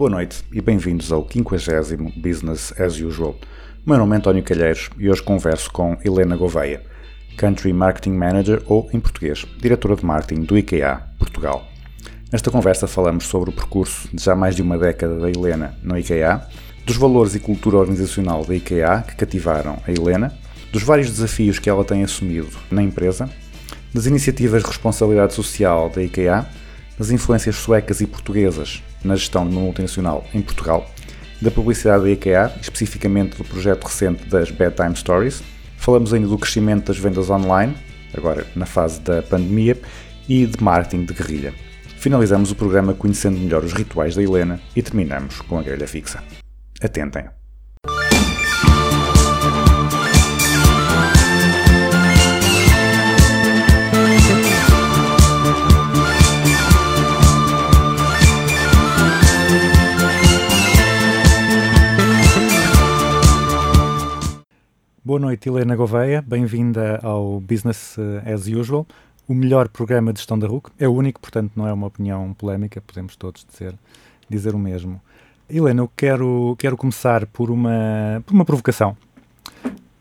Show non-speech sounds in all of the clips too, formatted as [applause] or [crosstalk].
Boa noite e bem-vindos ao 50 Business as Usual. Meu nome é António Calheiros e hoje converso com Helena Gouveia, Country Marketing Manager ou, em português, Diretora de Marketing do IKEA, Portugal. Nesta conversa falamos sobre o percurso de já mais de uma década da Helena no IKEA, dos valores e cultura organizacional da IKEA que cativaram a Helena, dos vários desafios que ela tem assumido na empresa, das iniciativas de responsabilidade social da IKEA, das influências suecas e portuguesas na gestão de uma multinacional em Portugal, da publicidade da IKEA, especificamente do projeto recente das Bedtime Stories. Falamos ainda do crescimento das vendas online, agora na fase da pandemia, e de marketing de guerrilha. Finalizamos o programa conhecendo melhor os rituais da Helena e terminamos com a grelha fixa. Atentem! Boa noite, Helena Gouveia. Bem-vinda ao Business eh, as Usual, o melhor programa de gestão da RUC. É o único, portanto, não é uma opinião polémica, podemos todos dizer, dizer o mesmo. Helena, eu quero, quero começar por uma, por uma provocação.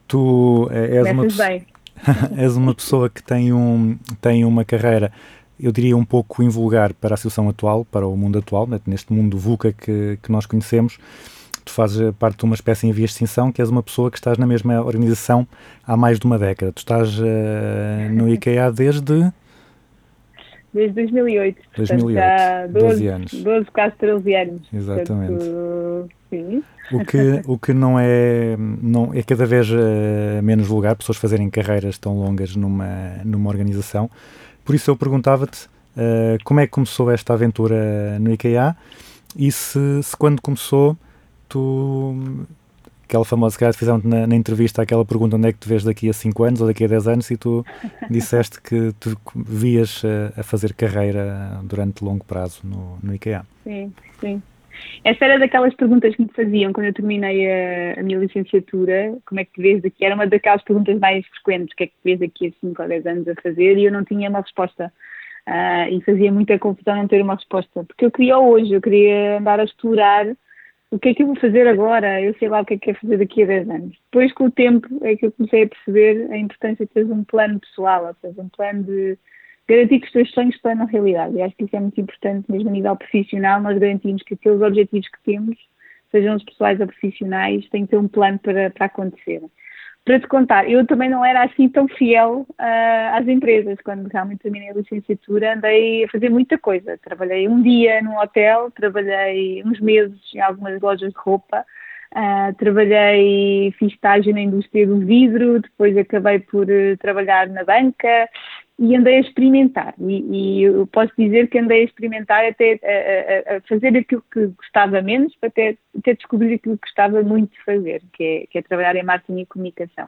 Tu eh, és uma, [laughs] és uma pessoa que tem, um, tem uma carreira, eu diria, um pouco invulgar para a situação atual, para o mundo atual, né, neste mundo VUCA que, que nós conhecemos. Tu fazes parte de uma espécie em vias de extinção, que és uma pessoa que estás na mesma organização há mais de uma década. Tu estás eh, no [laughs] IKEA desde Desde 2008. portanto, 2008, já 12 12, anos. 12, quase 13 anos. Exatamente. Portanto, sim. O que, o que não é, não, é cada vez eh, menos vulgar, pessoas fazerem carreiras tão longas numa, numa organização. Por isso eu perguntava-te eh, como é que começou esta aventura no IKEA e se, se quando começou tu, aquela famosa, calhar fizeram na, na entrevista aquela pergunta onde é que te vês daqui a 5 anos ou daqui a 10 anos e tu [laughs] disseste que tu vias eh, a fazer carreira durante longo prazo no, no IKEA. Sim, sim. Essa era daquelas perguntas que me faziam quando eu terminei a, a minha licenciatura. Como é que te vês daqui? Era uma daquelas perguntas mais frequentes. O que é que te vês daqui a 5 ou 10 anos a fazer? E eu não tinha uma resposta. Ah, e fazia muita confusão não ter uma resposta. Porque eu queria hoje, eu queria andar a explorar o que é que eu vou fazer agora? Eu sei lá o que é que é fazer daqui a 10 anos. Depois, com o tempo, é que eu comecei a perceber a importância de teres um plano pessoal, ou seja, um plano de garantir que os teus sonhos tornam realidade. E acho que isso é muito importante, mesmo a nível profissional, nós garantimos que aqueles objetivos que temos, sejam os pessoais ou profissionais, têm que ter um plano para, para acontecer. Para te contar, eu também não era assim tão fiel ah, às empresas. Quando realmente terminei a licenciatura, andei a fazer muita coisa. Trabalhei um dia num hotel, trabalhei uns meses em algumas lojas de roupa, ah, trabalhei, fiz estágio na indústria do vidro, depois acabei por eh, trabalhar na banca e andei a experimentar. E, e eu posso dizer que andei a experimentar até a, a- a fazer aquilo que gostava menos, até, até descobrir aquilo que gostava muito de fazer, que é, que é trabalhar em marketing e comunicação.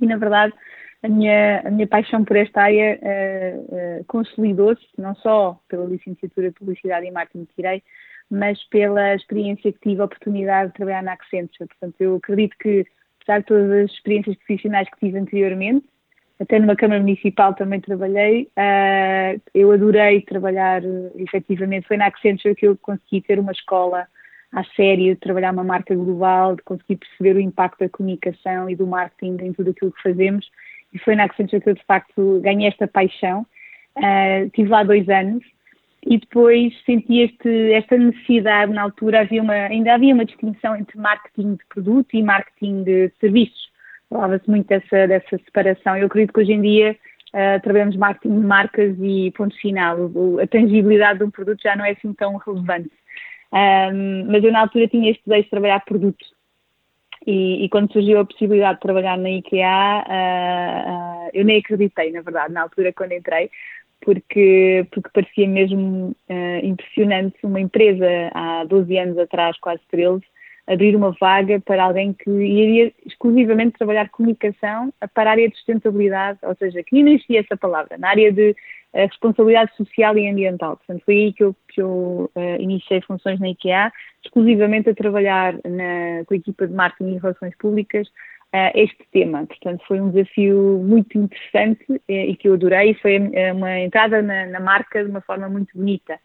E, na verdade, a minha, a minha paixão por esta área eh, eh, consolidou-se, não só pela licenciatura de Publicidade e Marketing que tirei, mas pela experiência que tive a oportunidade de trabalhar na Accenture. Portanto, eu acredito que, apesar de todas as experiências profissionais que tive anteriormente, até numa Câmara Municipal também trabalhei, ah, eu adorei trabalhar, efetivamente, foi na Accenture que eu consegui ter uma escola à sério, de trabalhar uma marca global, de conseguir perceber o impacto da comunicação e do marketing em tudo aquilo que fazemos, e foi na Accenture que eu, de facto, ganhei esta paixão. Ah, tive lá dois anos, e depois senti este, esta necessidade, na altura havia uma, ainda havia uma distinção entre marketing de produto e marketing de serviços. Falava-se muito dessa, dessa separação. Eu acredito que hoje em dia uh, trabalhamos marketing de marcas e ponto final. A tangibilidade de um produto já não é assim tão relevante. Um, mas eu na altura tinha este desejo de trabalhar produto. E, e quando surgiu a possibilidade de trabalhar na IKEA, uh, uh, eu nem acreditei, na verdade, na altura quando entrei, porque, porque parecia mesmo eh, impressionante uma empresa há 12 anos atrás, quase 13, abrir uma vaga para alguém que iria exclusivamente trabalhar comunicação para a área de sustentabilidade, ou seja, que nem existia essa palavra, na área de eh, responsabilidade social e ambiental. Portanto, foi aí que eu, que eu uh, iniciei funções na IKEA, exclusivamente a trabalhar na, com a equipa de marketing e relações públicas uh, este tema. Portanto, foi um desafio muito interessante uh, e que eu adorei. Foi uma entrada na, na marca de uma forma muito bonita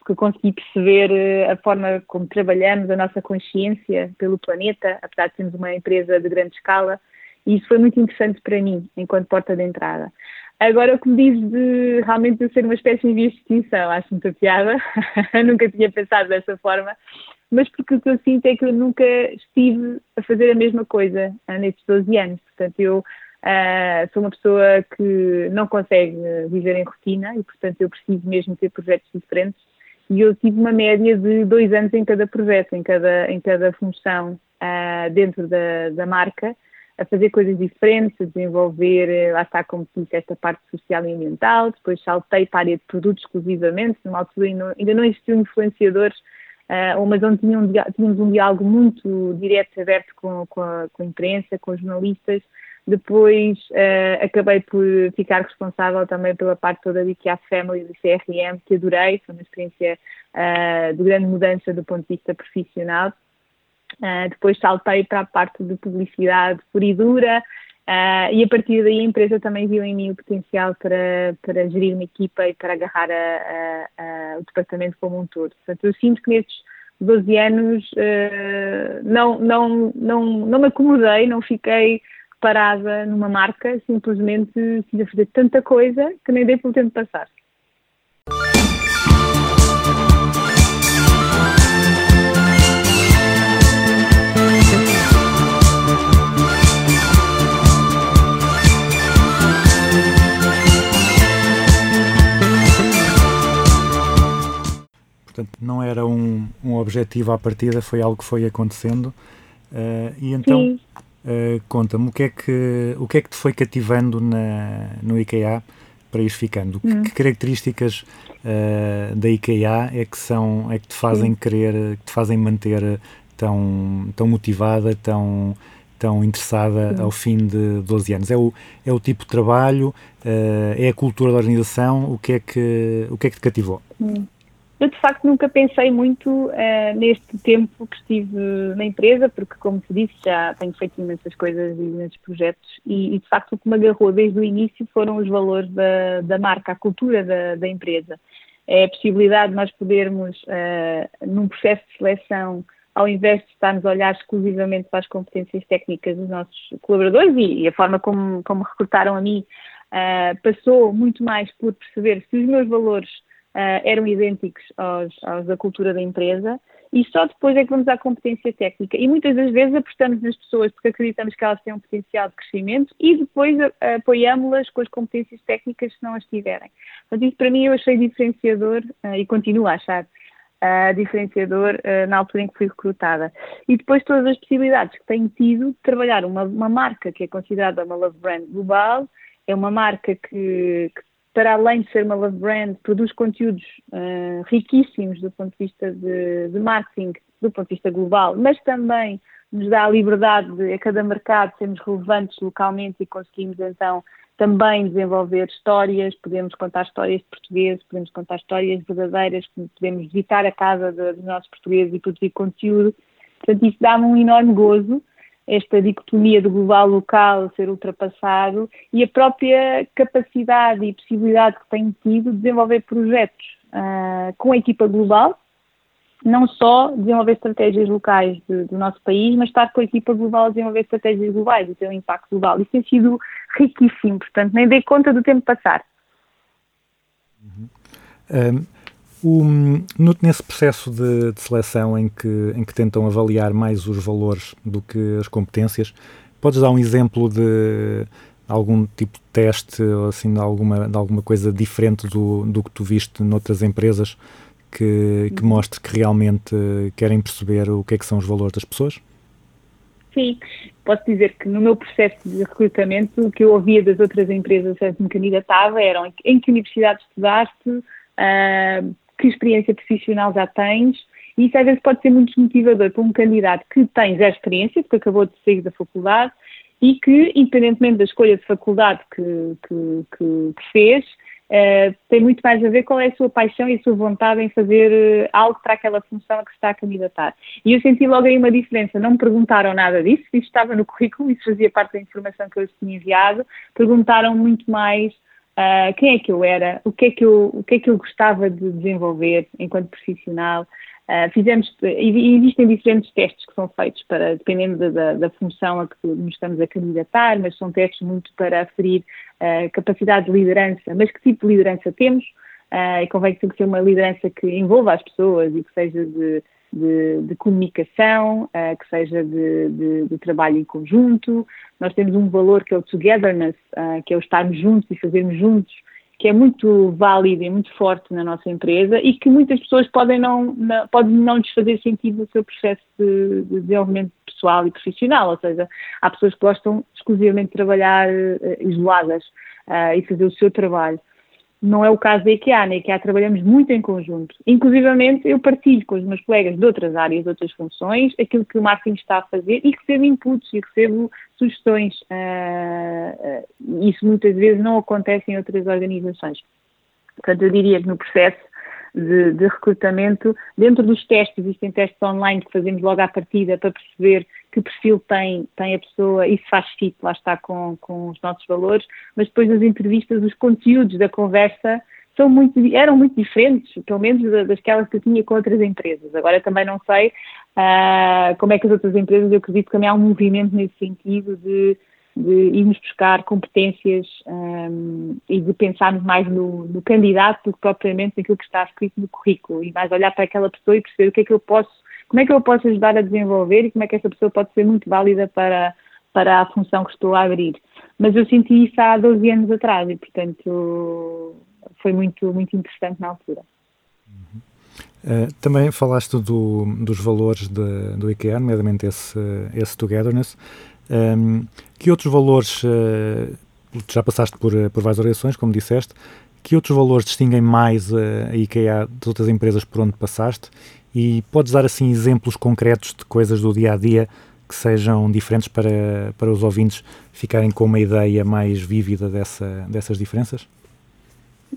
porque consegui perceber a forma como trabalhamos, a nossa consciência pelo planeta, apesar de sermos uma empresa de grande escala, e isso foi muito interessante para mim, enquanto porta de entrada. Agora, o que me diz de realmente de ser uma espécie de extinção, acho muita piada, [laughs] nunca tinha pensado dessa forma, mas porque o que eu sinto é que eu nunca estive a fazer a mesma coisa nestes 12 anos. Portanto, eu uh, sou uma pessoa que não consegue viver em rotina e, portanto, eu preciso mesmo ter projetos diferentes. E eu tive uma média de dois anos em cada projeto, em cada, em cada função uh, dentro da, da marca a fazer coisas diferentes, a desenvolver, eh, lá está, como disse, esta parte social e ambiental. Depois saltei para a área de produtos exclusivamente, numa altura ainda não existiam influenciadores, uh, mas onde tínhamos, tínhamos um diálogo muito direto aberto com, com, a, com a imprensa, com os jornalistas. Depois uh, acabei por ficar responsável também pela parte toda de IKEA Family do CRM, que adorei, foi uma experiência uh, de grande mudança do ponto de vista profissional. Uh, depois saltei para a parte de publicidade pura e dura uh, e a partir daí a empresa também viu em mim o potencial para, para gerir uma equipa e para agarrar a, a, a, o departamento como um todo. Portanto, eu sinto que nestes 12 anos uh, não, não, não, não me acomodei, não fiquei parada numa marca, simplesmente quis fazer tanta coisa que nem dei pelo tempo passar. Portanto, não era um, um objetivo à partida, foi algo que foi acontecendo. Uh, e então, uh, conta-me, o, que é que, o que é que te foi cativando na, no IKEA para ir ficando? Hum. Que, que, características uh, da IKEA é que, são, é que te fazem Sim. querer, que te fazem manter tão, tão motivada, tão, tão interessada Sim. ao fim de 12 anos? É o, é o tipo de trabalho? é a cultura da organização? O que é que, o que, é que te cativou? Hum. Eu, de facto, nunca pensei muito uh, neste tempo que estive na empresa, porque, como te disse, já tenho feito imensas coisas e imensos projetos, e, e, de facto, o que me agarrou desde o início foram os valores da, da marca, a cultura da, da empresa. É a possibilidade de nós podermos, uh, num processo de seleção, ao invés de estarmos a olhar exclusivamente para as competências técnicas dos nossos colaboradores e, e a forma como, como recrutaram a mim, uh, passou muito mais por perceber se os meus valores uh, eram idênticos aos, aos, da cultura da empresa e só depois é que vamos à competência técnica. E muitas das vezes apostamos nas pessoas porque acreditamos que elas têm um potencial de crescimento e depois apoiamos-las com as competências técnicas se não as tiverem. Portanto, isso para mim eu achei diferenciador uh, e continuo a achar. Uh, diferenciador na altura em que fui recrutada. E depois todas as possibilidades que tenho tido de trabalhar uma, uma marca que é considerada uma love brand global, é uma marca que, que para além de ser uma love brand, produz conteúdos uh, riquíssimos do ponto de vista de, de, marketing, do ponto de vista global, mas também nos dá a liberdade de, a cada mercado sermos relevantes localmente e conseguimos então também desenvolver histórias, podemos contar histórias de portugueses, podemos contar histórias verdadeiras, podemos visitar a casa dos nossos portugueses e produzir conteúdo. Portanto, isso dá-me um enorme gozo esta dicotomia do global-local ser ultrapassado e a própria capacidade e possibilidade que tenho tido de desenvolver projetos uh, com a equipa global, não só desenvolver estratégias locais de, do nosso país, mas estar com a equipa global a desenvolver estratégias globais e ter um impacto global. Isso tem sido riquíssimo, portanto, nem dei conta do tempo passar. Uhum. Um o, no, nesse processo de, de, seleção em que, em que tentam avaliar mais os valores do que as competências, podes dar um exemplo de algum tipo de teste ou assim, de alguma, de alguma coisa diferente do, do que tu viste noutras empresas que, que mostre que realmente querem perceber o que é que são os valores das pessoas? Sim, posso dizer que no meu processo de recrutamento, o que eu ouvia das outras empresas a que me candidatava eram em- que universidade estudaste, ah, que experiência profissional já tens, e isso às vezes pode ser muito desmotivador para um candidato que tem já experiência, porque acabou de sair da faculdade, e que, independentemente da escolha de faculdade que, que, que- que fez, eh, tem muito mais a ver qual é a sua paixão e a sua vontade em fazer eh, algo para aquela função a que está a candidatar. E eu senti logo aí uma diferença. Não me perguntaram nada disso, isso estava no currículo, isso fazia parte da informação que eu tinha enviado. Perguntaram muito mais ah, quem é que eu era, o que é que eu, o que é que eu gostava de desenvolver enquanto profissional. Ah, fizemos, existem diferentes testes que são feitos para, dependendo da, da, da função a que nos estamos a candidatar, mas são testes muito para aferir ah, capacidade de liderança, mas que tipo de liderança temos, e convém que ser uma liderança que envolva as pessoas e que seja de, de, de comunicação, ah, que seja de, de, de trabalho em conjunto. Nós temos um valor que é o togetherness, ah, que é o estarmos juntos e fazermos juntos, que é muito válido e muito forte na nossa empresa e que muitas pessoas podem não, não, podem não lhes fazer sentido no seu processo de, de desenvolvimento pessoal e profissional, ou seja, há pessoas que gostam exclusivamente de trabalhar eh, isoladas e fazer o seu trabalho. Não é o caso da IKEA. Na IKEA trabalhamos muito em conjunto. Inclusivamente, eu partilho com os meus colegas de outras áreas, de outras funções, aquilo que o marketing está a fazer e recebo inputs e recebo sugestões. Ah, ah, isso muitas vezes não acontece em outras organizações. Portanto, eu diria que no processo de, de recrutamento, dentro dos testes, existem testes online que fazemos logo à partida para perceber que perfil tem, tem a pessoa se faz fit, lá está, com, com os nossos valores, mas depois nas entrevistas os conteúdos da conversa são muito, eram muito diferentes, pelo menos da- dasquelas que eu tinha com outras empresas. Agora também não sei ah, como é que as outras empresas, eu acredito que também há um movimento nesse sentido de, de irmos buscar competências ahm, e de pensarmos mais no, no candidato do que propriamente naquilo que está escrito no currículo e mais olhar para aquela pessoa e perceber o que é que eu posso, como é que eu posso ajudar a desenvolver e como é que essa pessoa pode ser muito válida para, para a função que estou a abrir. Mas eu senti isso há 12 anos atrás e, portanto, foi muito, muito interessante na altura. Uh, também falaste do, dos valores de, do IKEA, nomeadamente esse, esse togetherness. Um, que outros valores, uh, já passaste por, por várias organizações, como disseste, que outros valores distinguem mais a IKEA das outras empresas por onde passaste? E podes dar assim exemplos concretos de coisas do dia a dia que sejam diferentes para, para os ouvintes ficarem com uma ideia mais vívida dessa, dessas diferenças?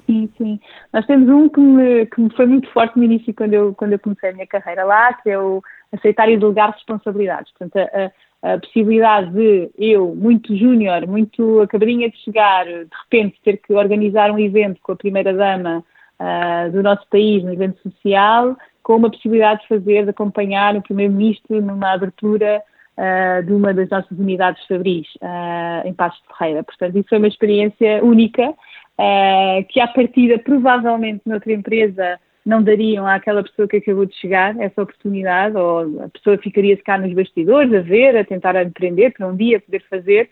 Sim, sim. Nós temos um que me, que me foi muito forte no início, quando eu, quando eu comecei a minha carreira lá, que é o aceitar e delegar responsabilidades. Portanto, a, a, possibilidade de eu, muito júnior, muito acabadinha de chegar, de repente ter que organizar um evento com a primeira-dama uh, do nosso país, um evento social, com uma possibilidade de fazer, de acompanhar o primeiro-ministro numa abertura uh, de uma das nossas unidades fabris uh, em Passos de Ferreira. Portanto, isso foi uma experiência única Uh, que à partida provavelmente noutra empresa não dariam àquela pessoa que acabou de chegar essa oportunidade, ou a pessoa ficaria cá nos bastidores a ver, a tentar aprender para um dia poder fazer.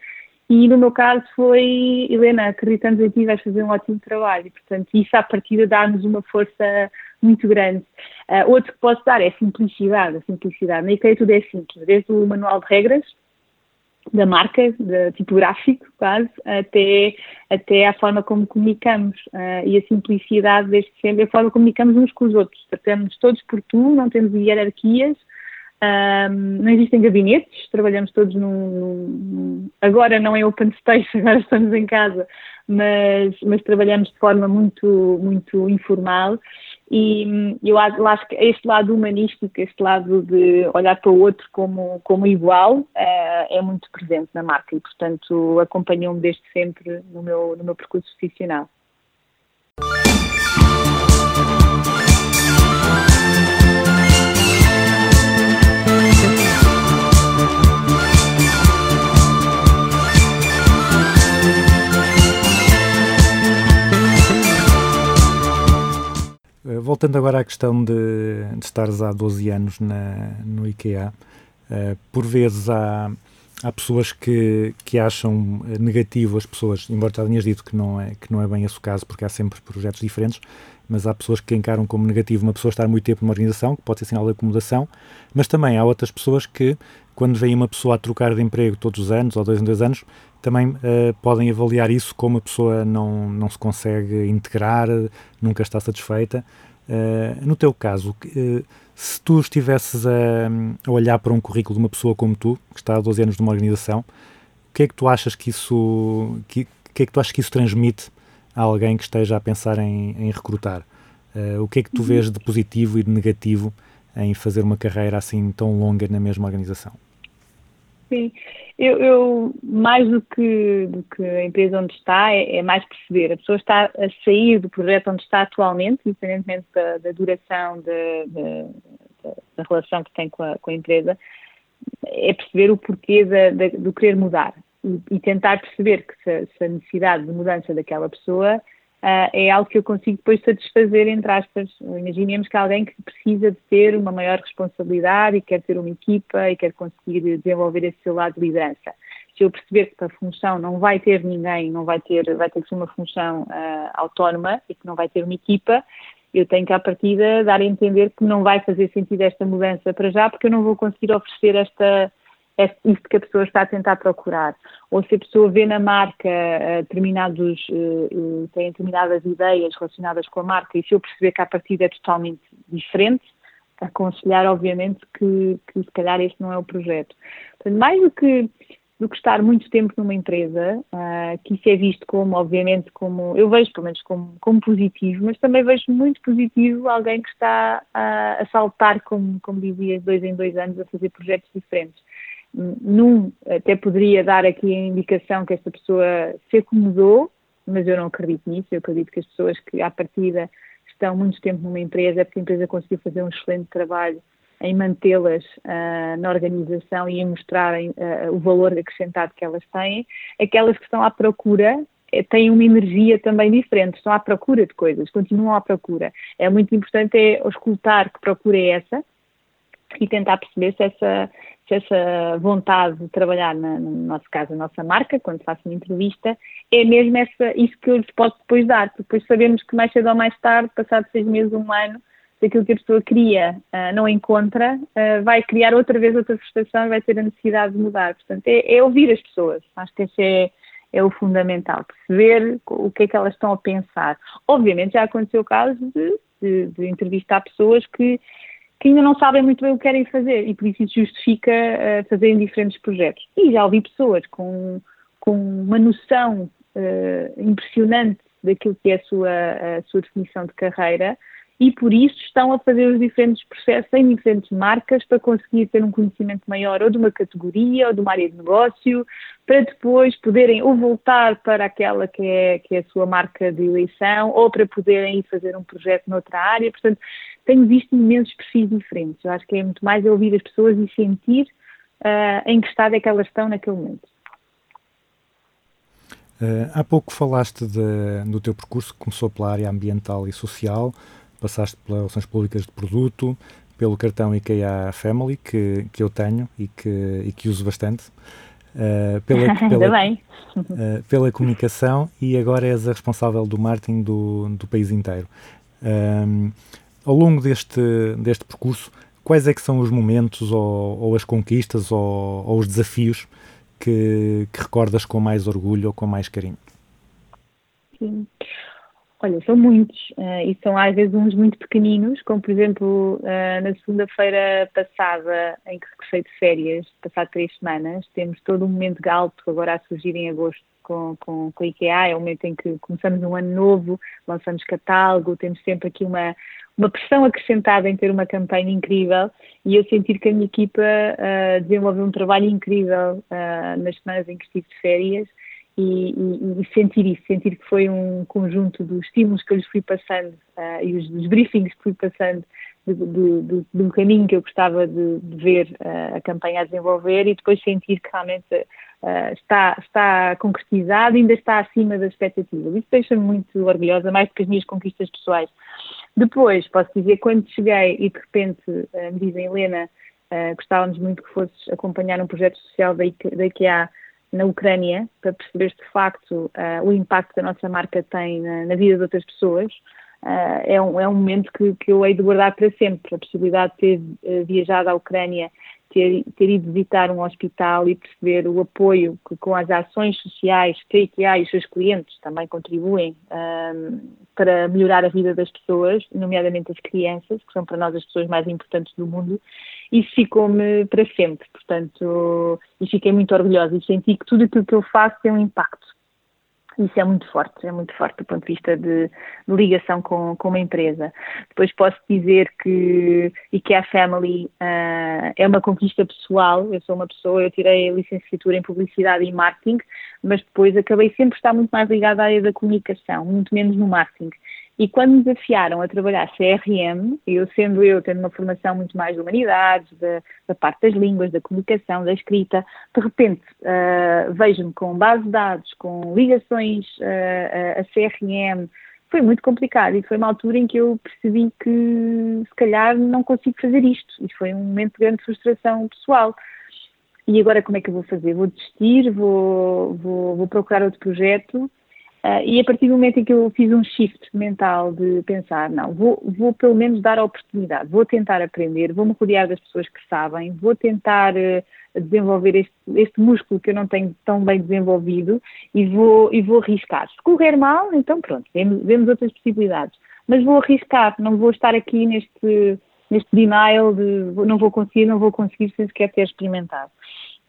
E no meu caso foi, Helena, acreditamos em ti, vais fazer um ótimo trabalho. E, portanto, isso à partida dá-nos uma força muito grande. Uh, outro que posso dar é a simplicidade. A simplicidade. Na IKEA tudo é simples, desde o manual de regras, da marca, de tipográfico quase, até, até a forma como comunicamos uh, e a simplicidade desde sempre, a forma como comunicamos uns com os outros. Tratamos todos por tu, não temos hierarquias, um, não existem gabinetes, trabalhamos todos num, num, Agora não é open space, [laughs] agora estamos em casa, mas, mas trabalhamos de forma muito, muito informal e eu acho que este lado humanístico, este lado de olhar para o outro como, como igual, é, é muito presente na marca e, portanto, acompanhou-me desde sempre no meu, no meu percurso profissional. Voltando agora à questão de, de estares há 12 anos na, no IKEA, uh, por vezes há, há pessoas que, que acham eh, negativo as pessoas, embora já tenhas dito que não, é, que não é bem esse o caso, porque há sempre projetos diferentes, mas há pessoas que encaram como negativo uma pessoa estar muito tempo numa organização, que pode ser sinal de acomodação, mas também há outras pessoas que, quando veem uma pessoa a trocar de emprego todos os anos, ou dois em dois anos, também uh, podem avaliar isso como a pessoa não, não se consegue integrar, nunca está satisfeita. Uh, no teu caso, uh, se tu estivesses a, a, olhar para um currículo de uma pessoa como tu, que está há 12 anos numa organização, o que é que tu achas que isso, que, que é que tu achas que isso transmite a alguém que esteja a pensar em, em recrutar? Uh, o que é que tu vês de positivo e de negativo em fazer uma carreira assim tão longa na mesma organização? Sim, eu, eu mais do que, do que a empresa onde está, é, é, mais perceber. A pessoa está a sair do projeto onde está atualmente, independentemente da, da duração de, de, da relação que tem com a, com a, empresa, é perceber o porquê do querer mudar e, e tentar perceber que se, se a necessidade de mudança daquela pessoa uh, é algo que eu consigo depois satisfazer, entre aspas. Imaginemos que alguém que precisa de ter uma maior responsabilidade e quer ter uma equipa e quer conseguir desenvolver esse seu lado de liderança. Se eu perceber que a função não vai ter ninguém, não vai ter, vai ter que ser uma função uh, autónoma e que não vai ter uma equipa, eu tenho que, à partida, dar a entender que não vai fazer sentido esta mudança para já, porque eu não vou conseguir oferecer esta, é isso que a pessoa está a tentar procurar. Ou se a pessoa vê na marca uh, determinados, uh, tem determinadas ideias relacionadas com a marca e se eu perceber que a partida é totalmente diferente, aconselhar obviamente que, que se calhar este não é o projeto. Portanto, mais do que, do que estar muito tempo numa empresa, uh, que isso é visto como, obviamente, como, eu vejo pelo menos como, como positivo, mas também vejo muito positivo alguém que está a, a saltar, como, como dizia, dois em dois anos, a fazer projetos diferentes num, até poderia dar aqui a indicação que esta pessoa se acomodou, mas eu não acredito nisso. Eu acredito que as pessoas que, à partida, estão muito tempo numa empresa é porque a empresa conseguiu fazer um excelente trabalho em mantê-las uh, na organização e em mostrarem uh, o valor acrescentado que elas têm. Aquelas que estão à procura eh, têm uma energia também diferente, estão à procura de coisas, continuam à procura. É muito importante é escutar que procura é essa e tentar perceber se essa, essa vontade de trabalhar, na, no nosso caso, a nossa marca, quando faço uma entrevista, é mesmo essa, isso que eu lhes posso depois dar, depois sabemos que mais cedo ou mais tarde, passado seis meses, um ano, se aquilo que a pessoa queria uh, não encontra, uh, vai criar outra vez outra frustração e vai ter a necessidade de mudar. Portanto, é, é ouvir as pessoas. Acho que esse é, é o fundamental, perceber o que é que elas estão a pensar. Obviamente já aconteceu o caso de, de, de entrevistar pessoas que que ainda não sabem muito bem o que querem fazer e por isso isso justifica uh, fazerem diferentes projetos. E já ouvi pessoas com, com uma noção uh, impressionante daquilo que é a sua, a sua definição de carreira e por isso estão a fazer os diferentes processos em diferentes marcas para conseguir ter um conhecimento maior ou de uma categoria ou de uma área de negócio, para depois poderem ou voltar para aquela que é, que é a sua marca de eleição ou para poderem ir fazer um projeto noutra área. Portanto, tenho visto imensos perfis diferentes. Eu acho que é muito mais ouvir as pessoas e sentir uh, em que estado é que elas estão naquele momento. Uh, há pouco falaste de, do teu percurso que começou pela área ambiental e social, passaste pelas relações públicas de produto, pelo cartão IKEA Family, que, que eu tenho e que, e que uso bastante, uh, pela, [laughs] pela, uh, pela comunicação e agora és a responsável do marketing do, do país inteiro. Um, ao longo deste, deste percurso, quais é que são os momentos ou, ou as conquistas ou, ou os desafios que, que, recordas com mais orgulho ou com mais carinho? Sim. Olha, são muitos uh, e são às vezes uns muito pequeninos, como por exemplo uh, na segunda-feira passada, em que regressei de férias, passado três semanas, temos todo um momento alto agora a surgir em agosto com, com, com a IKEA, é o momento em que começamos um ano novo, lançamos catálogo, temos sempre aqui uma, uma pressão acrescentada em ter uma campanha incrível e eu sentir que a minha equipa uh, desenvolveu um trabalho incrível uh, nas semanas em que estive de férias e, e, e, sentir isso, sentir que foi um conjunto dos estímulos que eu lhes fui passando uh, e os, os, briefings que fui passando de, de, de, de, um caminho que eu gostava de, ver uh, a campanha a desenvolver e depois sentir que realmente uh, está, está concretizado ainda está acima das expectativas. Isso deixa-me muito orgulhosa, mais do que as minhas conquistas pessoais. Depois, posso dizer, quando cheguei e de repente me dizem, Helena, Uh, gostávamos muito que fosses acompanhar um projeto social da, IKEA, na Ucrânia, para perceberes de facto uh, o impacto que a nossa marca tem na, na vida de outras pessoas. Uh, é, um, é um momento que, que eu hei de guardar para sempre. A possibilidade de ter uh, viajado à Ucrânia, ter, ter ido visitar um hospital e perceber o apoio que, com as ações sociais que a IKEA e os seus clientes também contribuem para melhorar a vida das pessoas, nomeadamente as crianças, que são para nós as pessoas mais importantes do mundo, isso ficou-me para sempre, portanto, e fiquei muito orgulhosa e senti que tudo aquilo que eu faço tem um impacto. Isso é muito forte, é muito forte do ponto de vista de, de ligação com, com uma empresa. Depois posso dizer que IKEA Family uh, é uma conquista pessoal. Eu sou uma pessoa, eu tirei a licenciatura em Publicidade e Marketing, mas depois acabei sempre estar muito mais ligada à área da comunicação, muito menos no marketing. E quando me desafiaram a trabalhar CRM, eu sendo eu tendo uma formação muito mais de humanidades, da, da parte das línguas, da comunicação, da escrita, de repente uh, vejo-me com base de dados, com ligações uh, a CRM, foi muito complicado e foi uma altura em que eu percebi que se calhar não consigo fazer isto e foi um momento de grande frustração pessoal. E agora como é que eu vou fazer? Vou desistir? Vou, vou, vou procurar outro projeto? Uh, e a partir do momento em que eu fiz um shift mental de pensar, não, vou, vou pelo menos dar a oportunidade, vou tentar aprender, vou-me rodear das pessoas que sabem, vou tentar uh, desenvolver este, este, músculo que eu não tenho tão bem desenvolvido e vou, e vou arriscar. Se correr mal, então pronto, vemos, vemos outras possibilidades. Mas vou arriscar, não vou estar aqui neste, neste denial de não vou conseguir, não vou conseguir sem sequer ter experimentado.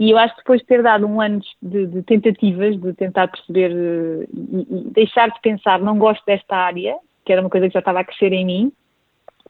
E eu acho que depois de ter dado um ano de, de tentativas, de tentar perceber eh, e, e, deixar de pensar, não gosto desta área, que era uma coisa que já estava a crescer em mim,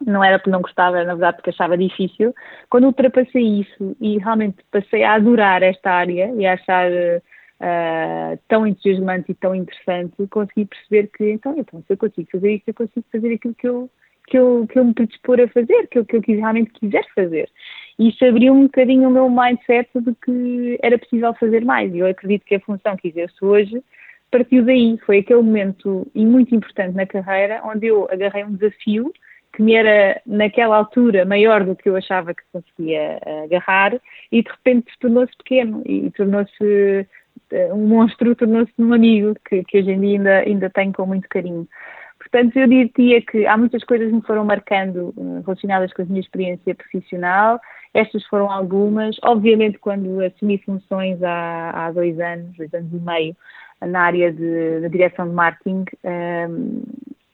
não era porque não gostava, na verdade porque achava difícil. Quando ultrapassei isso e realmente passei a adorar esta área e a achar uh, tão entusiasmante e tão interessante, consegui perceber que, então, então, se eu consigo fazer isto, eu consigo fazer aquilo que eu, que eu, que eu me predispor a fazer, que eu, que eu realmente quiser fazer. E isso abriu um bocadinho o meu mindset de que era possível fazer mais. E eu acredito que a função que exerço hoje partiu daí. Foi aquele momento e muito importante na carreira onde eu agarrei um desafio que me era naquela altura maior do que eu achava que conseguia agarrar e de repente tornou-se pequeno e tornou-se eh, um monstro, tornou-se um amigo que, que hoje em dia ainda, ainda tenho com muito carinho. Portanto, eu diria que há muitas coisas que me foram marcando eh, relacionadas com a minha experiência profissional estas foram algumas. Obviamente, quando assumi funções há, há dois anos, dois anos e meio, na área de, da direção de marketing, um,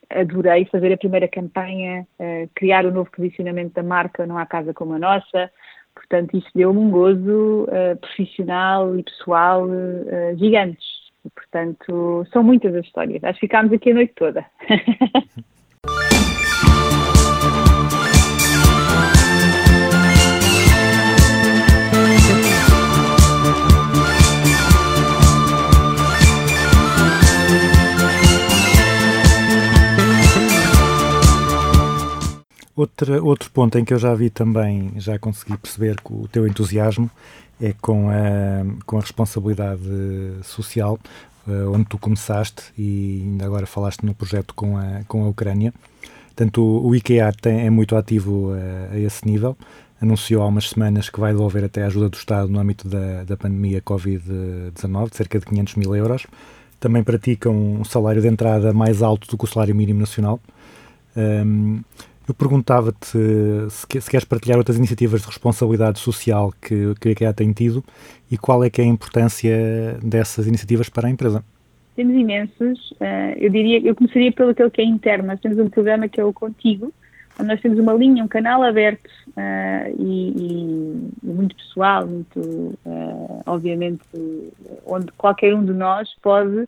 adorei fazer a primeira campanha, uh, criar o um novo posicionamento da marca Não Há Casa Como a Nossa. Portanto, isso deu-me um gozo uh, profissional e pessoal uh, gigantes. E, portanto, são muitas as histórias. Acho que ficámos aqui a noite toda. [laughs] Outra, outro ponto em que eu já vi também, já consegui perceber o teu entusiasmo é com a, com a responsabilidade social, uh, onde tu começaste e ainda agora falaste no projeto com a, com a Ucrânia. Portanto, o, IKEA tem, é muito ativo a, a, esse nível. Anunciou há umas semanas que vai devolver até a ajuda do Estado no âmbito da, da pandemia Covid-19, cerca de 500 mil euros. Também pratica um salário de entrada mais alto do que o salário mínimo nacional. Um, eu perguntava-te se, queres partilhar outras iniciativas de responsabilidade social que, que a IKEA tem tido e qual é que é a importância dessas iniciativas para a empresa. Temos imensos. Uh, eu diria, eu começaria pelo que é interno. Nós temos um programa que é o Contigo, onde nós temos uma linha, um canal aberto uh, e, e, muito pessoal, muito, uh, obviamente, onde qualquer um de nós pode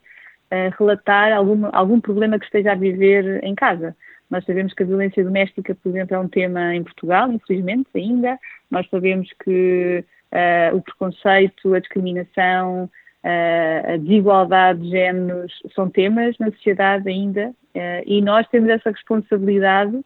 relatar algum, algum problema que esteja a viver em casa. Nós sabemos que a violência doméstica, por exemplo, é um tema em Portugal, infelizmente, ainda. Nós sabemos que uh, o preconceito, a discriminação, uh, a desigualdade de géneros são temas na sociedade ainda uh, e nós temos essa responsabilidade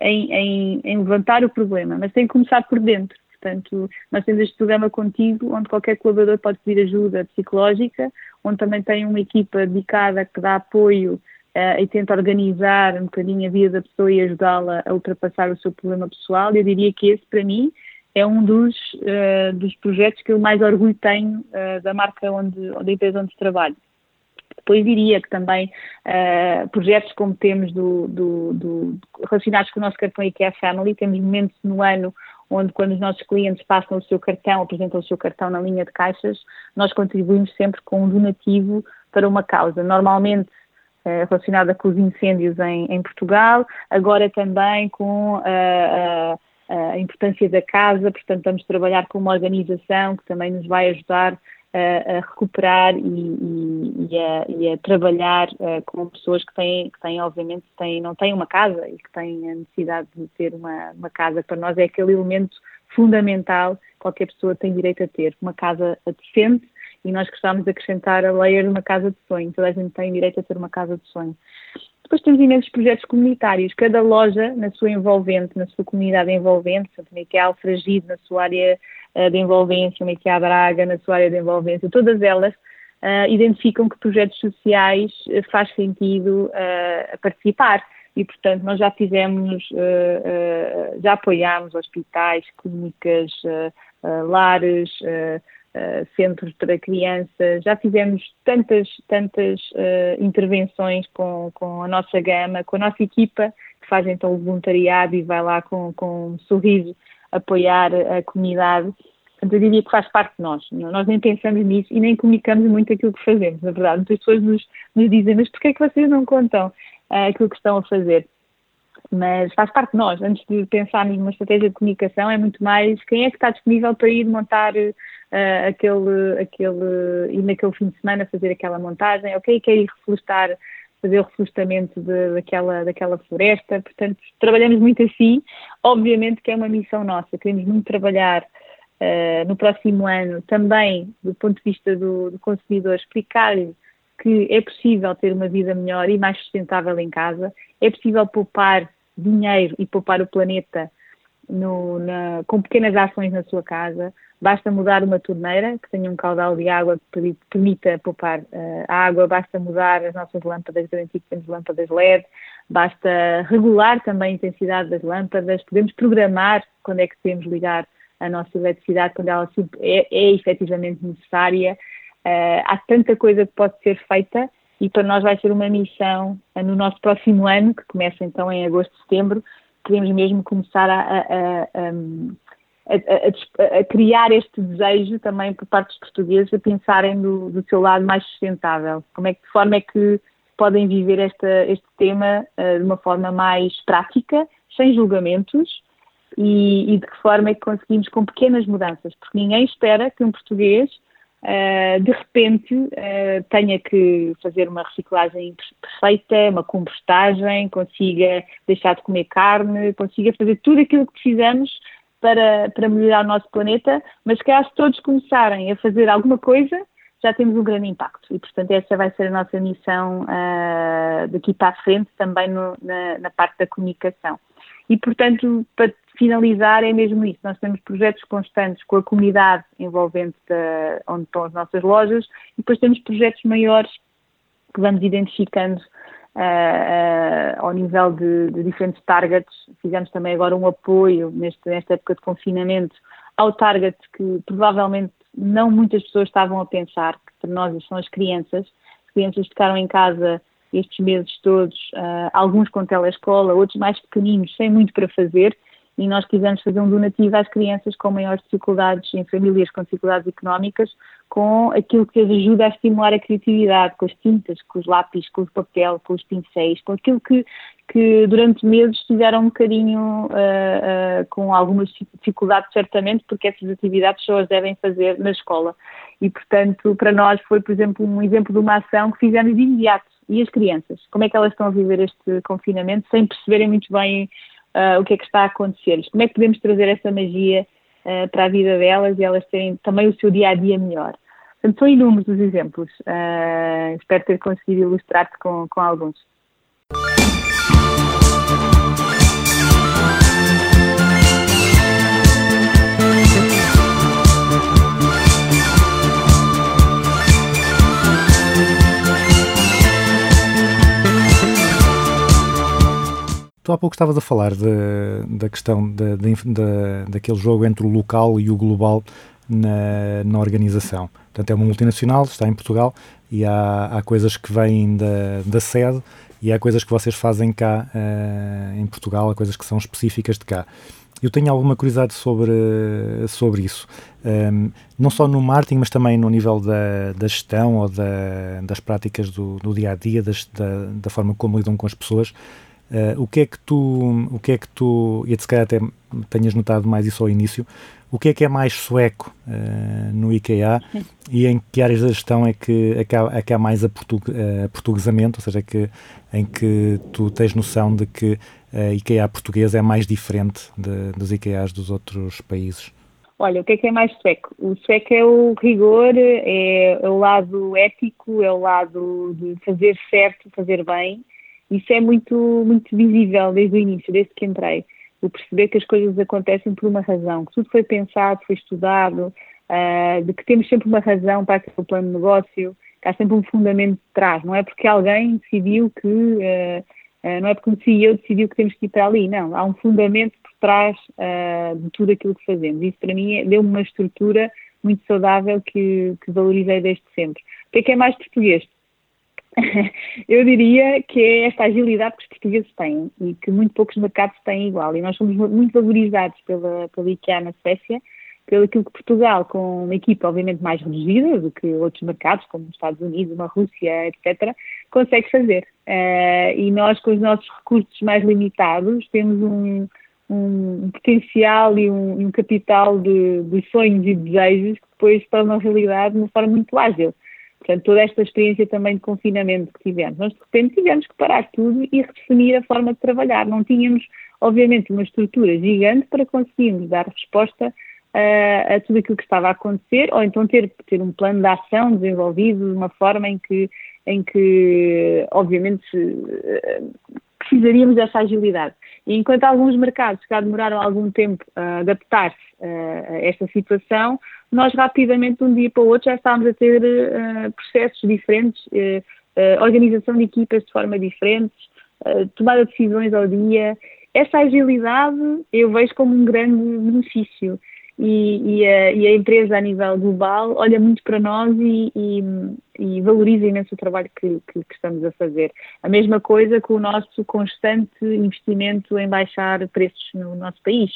em, em, em levantar o problema, mas tem que começar por dentro. Portanto, nós temos este programa contigo, onde qualquer colaborador pode pedir ajuda psicológica, onde também tem uma equipa dedicada que dá apoio uh, e tenta organizar um bocadinho a vida da pessoa e ajudá-la a ultrapassar o seu problema pessoal. Eu diria que esse, para mim, é um dos, eh, dos projetos que eu mais orgulho tenho eh, da marca onde, da empresa onde trabalho. Depois diria que também eh, projetos como temos do, do- do- relacionados com o nosso cartão IKEA Family, temos momentos no ano onde quando os nossos clientes passam o seu cartão, apresentam o seu cartão na linha de caixas, nós contribuímos sempre com um donativo para uma causa. Normalmente relacionada com os incêndios em, em Portugal, agora também com eh, a, a importância da casa, portanto vamos trabalhar com uma organização que também nos vai ajudar eh, a recuperar e, e- e a, e a trabalhar eh, com pessoas que têm, que têm obviamente, têm, não têm uma casa e que têm a necessidade de ter uma, uma casa. Para nós é aquele elemento fundamental que qualquer pessoa tem direito a ter, uma casa decente e nós gostávamos de acrescentar a layer de uma casa de sonho. Toda a gente tem direito a ter uma casa de sonho. Depois temos imensos projetos comunitários. Cada loja, na sua envolvente, na sua comunidade envolvente, portanto, uma IKEA Alfragido na sua área eh, de envolvência, uma IKEA Braga na sua área de envolvência, todas elas eh, identificam que projetos sociais eh, faz sentido eh, participar. E, portanto, nós já fizemos, eh, já apoiámos hospitais, clínicas, lares, eh, centros para crianças, já fizemos tantas, tantas eh, intervenções com, com a nossa gama, com a nossa equipa, que faz então o voluntariado e vai lá com, com um sorriso apoiar a comunidade. Portanto, eu diria que faz parte de nós. Nós nem pensamos nisso e nem comunicamos muito aquilo que fazemos, na verdade. Muitas pessoas nos, nos dizem, mas porquê é que vocês não contam ah, aquilo que estão a fazer? Mas faz parte de nós. Antes de pensarmos numa estratégia de comunicação, é muito mais quem é que está disponível para ir montar eh, aquele, aquele, ir naquele fim de semana fazer aquela montagem, ok, quer ir reflorestar, fazer o reflorestamento de- daquela, daquela floresta. Portanto, trabalhamos muito assim. Obviamente que é uma missão nossa, queremos muito trabalhar eh, no próximo ano também, do ponto de vista do, do consumidor, explicar-lhe que é possível ter uma vida melhor e mais sustentável em casa, é possível poupar dinheiro e poupar o planeta no- na- com pequenas ações na sua casa. Basta mudar uma torneira que tenha um caudal de água que permi- permita poupar eh, água, basta mudar as nossas lâmpadas, garantir que temos lâmpadas LED, basta regular também a intensidade das lâmpadas, podemos programar quando é que devemos ligar a nossa eletricidade, quando ela é, é efetivamente necessária. Eh, há tanta coisa que pode ser feita e para nós vai ser uma missão eh, no nosso próximo ano, que começa então em agosto, setembro, queremos mesmo começar a, a- a- a- criar este desejo também por parte dos portugueses a pensarem do, do seu lado mais sustentável. Como é que, de forma é que podem viver esta, este tema eh, de uma forma mais prática, sem julgamentos, e, e de que forma é que conseguimos com pequenas mudanças, porque ninguém espera que um português uh, de repente uh, tenha que fazer uma reciclagem perfeita, uma compostagem, consiga deixar de comer carne, consiga fazer tudo aquilo que precisamos para, para melhorar o nosso planeta, mas que se todos começarem a fazer alguma coisa, já temos um grande impacto. E, portanto, essa vai ser a nossa missão uh, daqui para a frente, também no, na, na parte da comunicação. E, portanto, para finalizar, é mesmo isso. Nós temos projetos constantes com a comunidade envolvente da, onde estão as nossas lojas e depois temos projetos maiores que vamos identificando uh, uh, ao nível de, de, diferentes targets. Fizemos também agora um apoio neste, nesta época de confinamento ao target que provavelmente não muitas pessoas estavam a pensar, que para nós são as crianças. As crianças ficaram em casa estes meses todos, uh, alguns com telescola, outros mais pequeninos, sem muito para fazer, e nós quisemos fazer um donativo às crianças com maiores dificuldades, em famílias com dificuldades económicas, com aquilo que as ajuda a estimular a criatividade, com as tintas, com os lápis, com o papel, com os pincéis, com aquilo que, que durante meses tiveram um bocadinho uh, uh, com algumas dificuldades, certamente, porque essas atividades só as devem fazer na escola. E, portanto, para nós foi, por exemplo, um exemplo de uma ação que fizemos de imediato. E as crianças? Como é que elas estão a viver este confinamento sem perceberem muito bem uh, o que é que está a acontecer? Como é que podemos trazer essa magia uh, para a vida delas e elas terem também o seu dia a dia melhor? Portanto, são inúmeros os exemplos. Uh, espero ter conseguido ilustrar-te com, com alguns. Há pouco estavas a falar de, da questão da, da, da- daquele jogo entre o local e o global na, na organização. Portanto, é uma multinacional, está em Portugal e há, há coisas que vêm da, da sede e há coisas que vocês fazem cá eh, em Portugal, há coisas que são específicas de cá. Eu tenho alguma curiosidade sobre, sobre isso. Um, não só no marketing, mas também no nível da, da gestão ou da, das práticas do, do dia a dia, das, da, da forma como lidam com as pessoas. Uh, o que é que tu, o que é que tu, e se calhar até tenhas notado mais isso ao início, o que é que é mais sueco uh, no IKEA [laughs] e em que áreas da gestão é que, é que, há, é que há mais aportug, uh, aportuguesamento, ou seja, que, em que tu tens noção de que a IKEA portuguesa é mais diferente de, dos IKEAs dos outros países? Olha, o que é que é mais sueco? O sueco é o rigor, é, é o lado ético, é o lado de fazer certo, fazer bem. Isso é muito, muito visível desde o início, desde que entrei. O perceber que as coisas acontecem por uma razão, que tudo foi pensado, foi estudado, uh, de que temos sempre uma razão para aquele plano de negócio, que há sempre um fundamento de trás. Não é porque alguém decidiu que, uh, uh, não é porque o CEO decidiu que temos que ir para ali, não. Há um fundamento por trás de tudo aquilo que fazemos. Isso para mim é, deu-me uma estrutura muito saudável que, que valorizei desde sempre. O que é que é mais português? [laughs] eu diria que é esta agilidade que os portugueses têm e que muito poucos mercados têm igual. E nós somos muito valorizados pela, pela IKEA na Suécia, pelo aquilo que Portugal, com uma equipa obviamente mais reduzida do que outros mercados, como os Estados Unidos, uma Rússia, etc., consegue fazer. Uh, e nós, com os nossos recursos mais limitados, temos um, um potencial e um, um capital de, de sonhos e desejos que depois tornam realidade de uma forma muito ágil. Portanto, toda esta experiência também de confinamento que tivemos, nós de repente tivemos que parar tudo e redefinir a forma de trabalhar. Não tínhamos, obviamente, uma estrutura gigante para conseguirmos dar resposta uh, a tudo aquilo que estava a acontecer, ou então ter, ter um plano de ação desenvolvido de uma forma em que, em que obviamente, uh, precisaríamos dessa agilidade. E enquanto alguns mercados já demoraram algum tempo a adaptar-se a esta situação, nós rapidamente, de um dia para o outro, já estávamos a ter uh, processos diferentes, uh, organização de equipas de forma diferente, tomada de decisões ao dia. Essa agilidade eu vejo como um grande benefício. E, e, a, e a, empresa a nível global olha muito para nós e, e valoriza imenso o trabalho que, que, que, estamos a fazer. A mesma coisa com o nosso constante investimento em baixar preços no nosso país.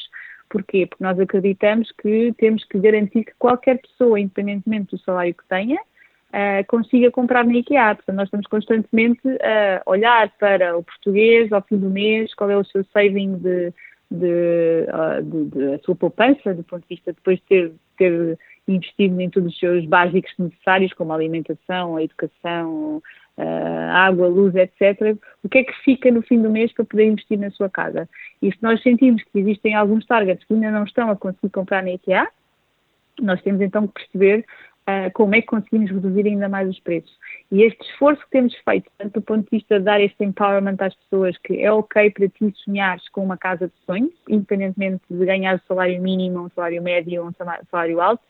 Porquê? Porque nós acreditamos que temos que garantir que qualquer pessoa, independentemente do salário que tenha, uh, consiga comprar na IKEA. Portanto, nós estamos constantemente a olhar para o português ao fim do mês, qual é o seu saving de, de, uh, de, de a sua poupança, do ponto de vista depois de ter, ter investido em todos os seus básicos necessários, como a alimentação, a educação, uh, água, luz, etc., o que é que fica no fim do mês para poder investir na sua casa. E se nós sentimos que existem alguns targets que ainda não estão a conseguir comprar na IKEA, nós temos então que perceber uh, como é que conseguimos reduzir ainda mais os preços. E este esforço que temos feito, tanto do ponto de vista de dar este empowerment às pessoas, que é ok para ti sonhares com uma casa de sonhos, independentemente de ganhar o salário mínimo, um salário médio ou um salário alto,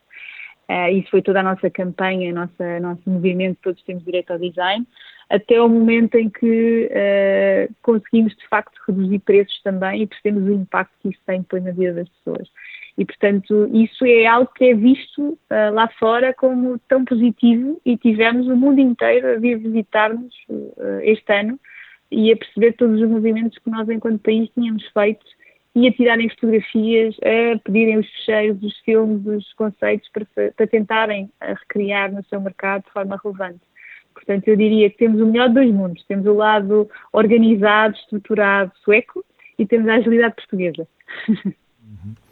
Uh, isso foi toda a nossa campanha, nosso movimento, todos temos direito ao design, até o momento em que uh, conseguimos de facto reduzir preços também e percebemos o impacto que isso tem depois na vida das pessoas. E, portanto, isso é algo que é visto uh, lá fora como tão positivo e tivemos o mundo inteiro a vir visitar-nos este ano e a perceber todos os movimentos que nós, enquanto país, tínhamos feito e a tirarem fotografias, a pedirem os fecheiros dos filmes, dos conceitos para, para tentarem recriar no seu mercado de forma relevante. Portanto, eu diria que temos o melhor de dois mundos. Temos o lado organizado, estruturado, sueco e temos a agilidade portuguesa. Uhum. [laughs]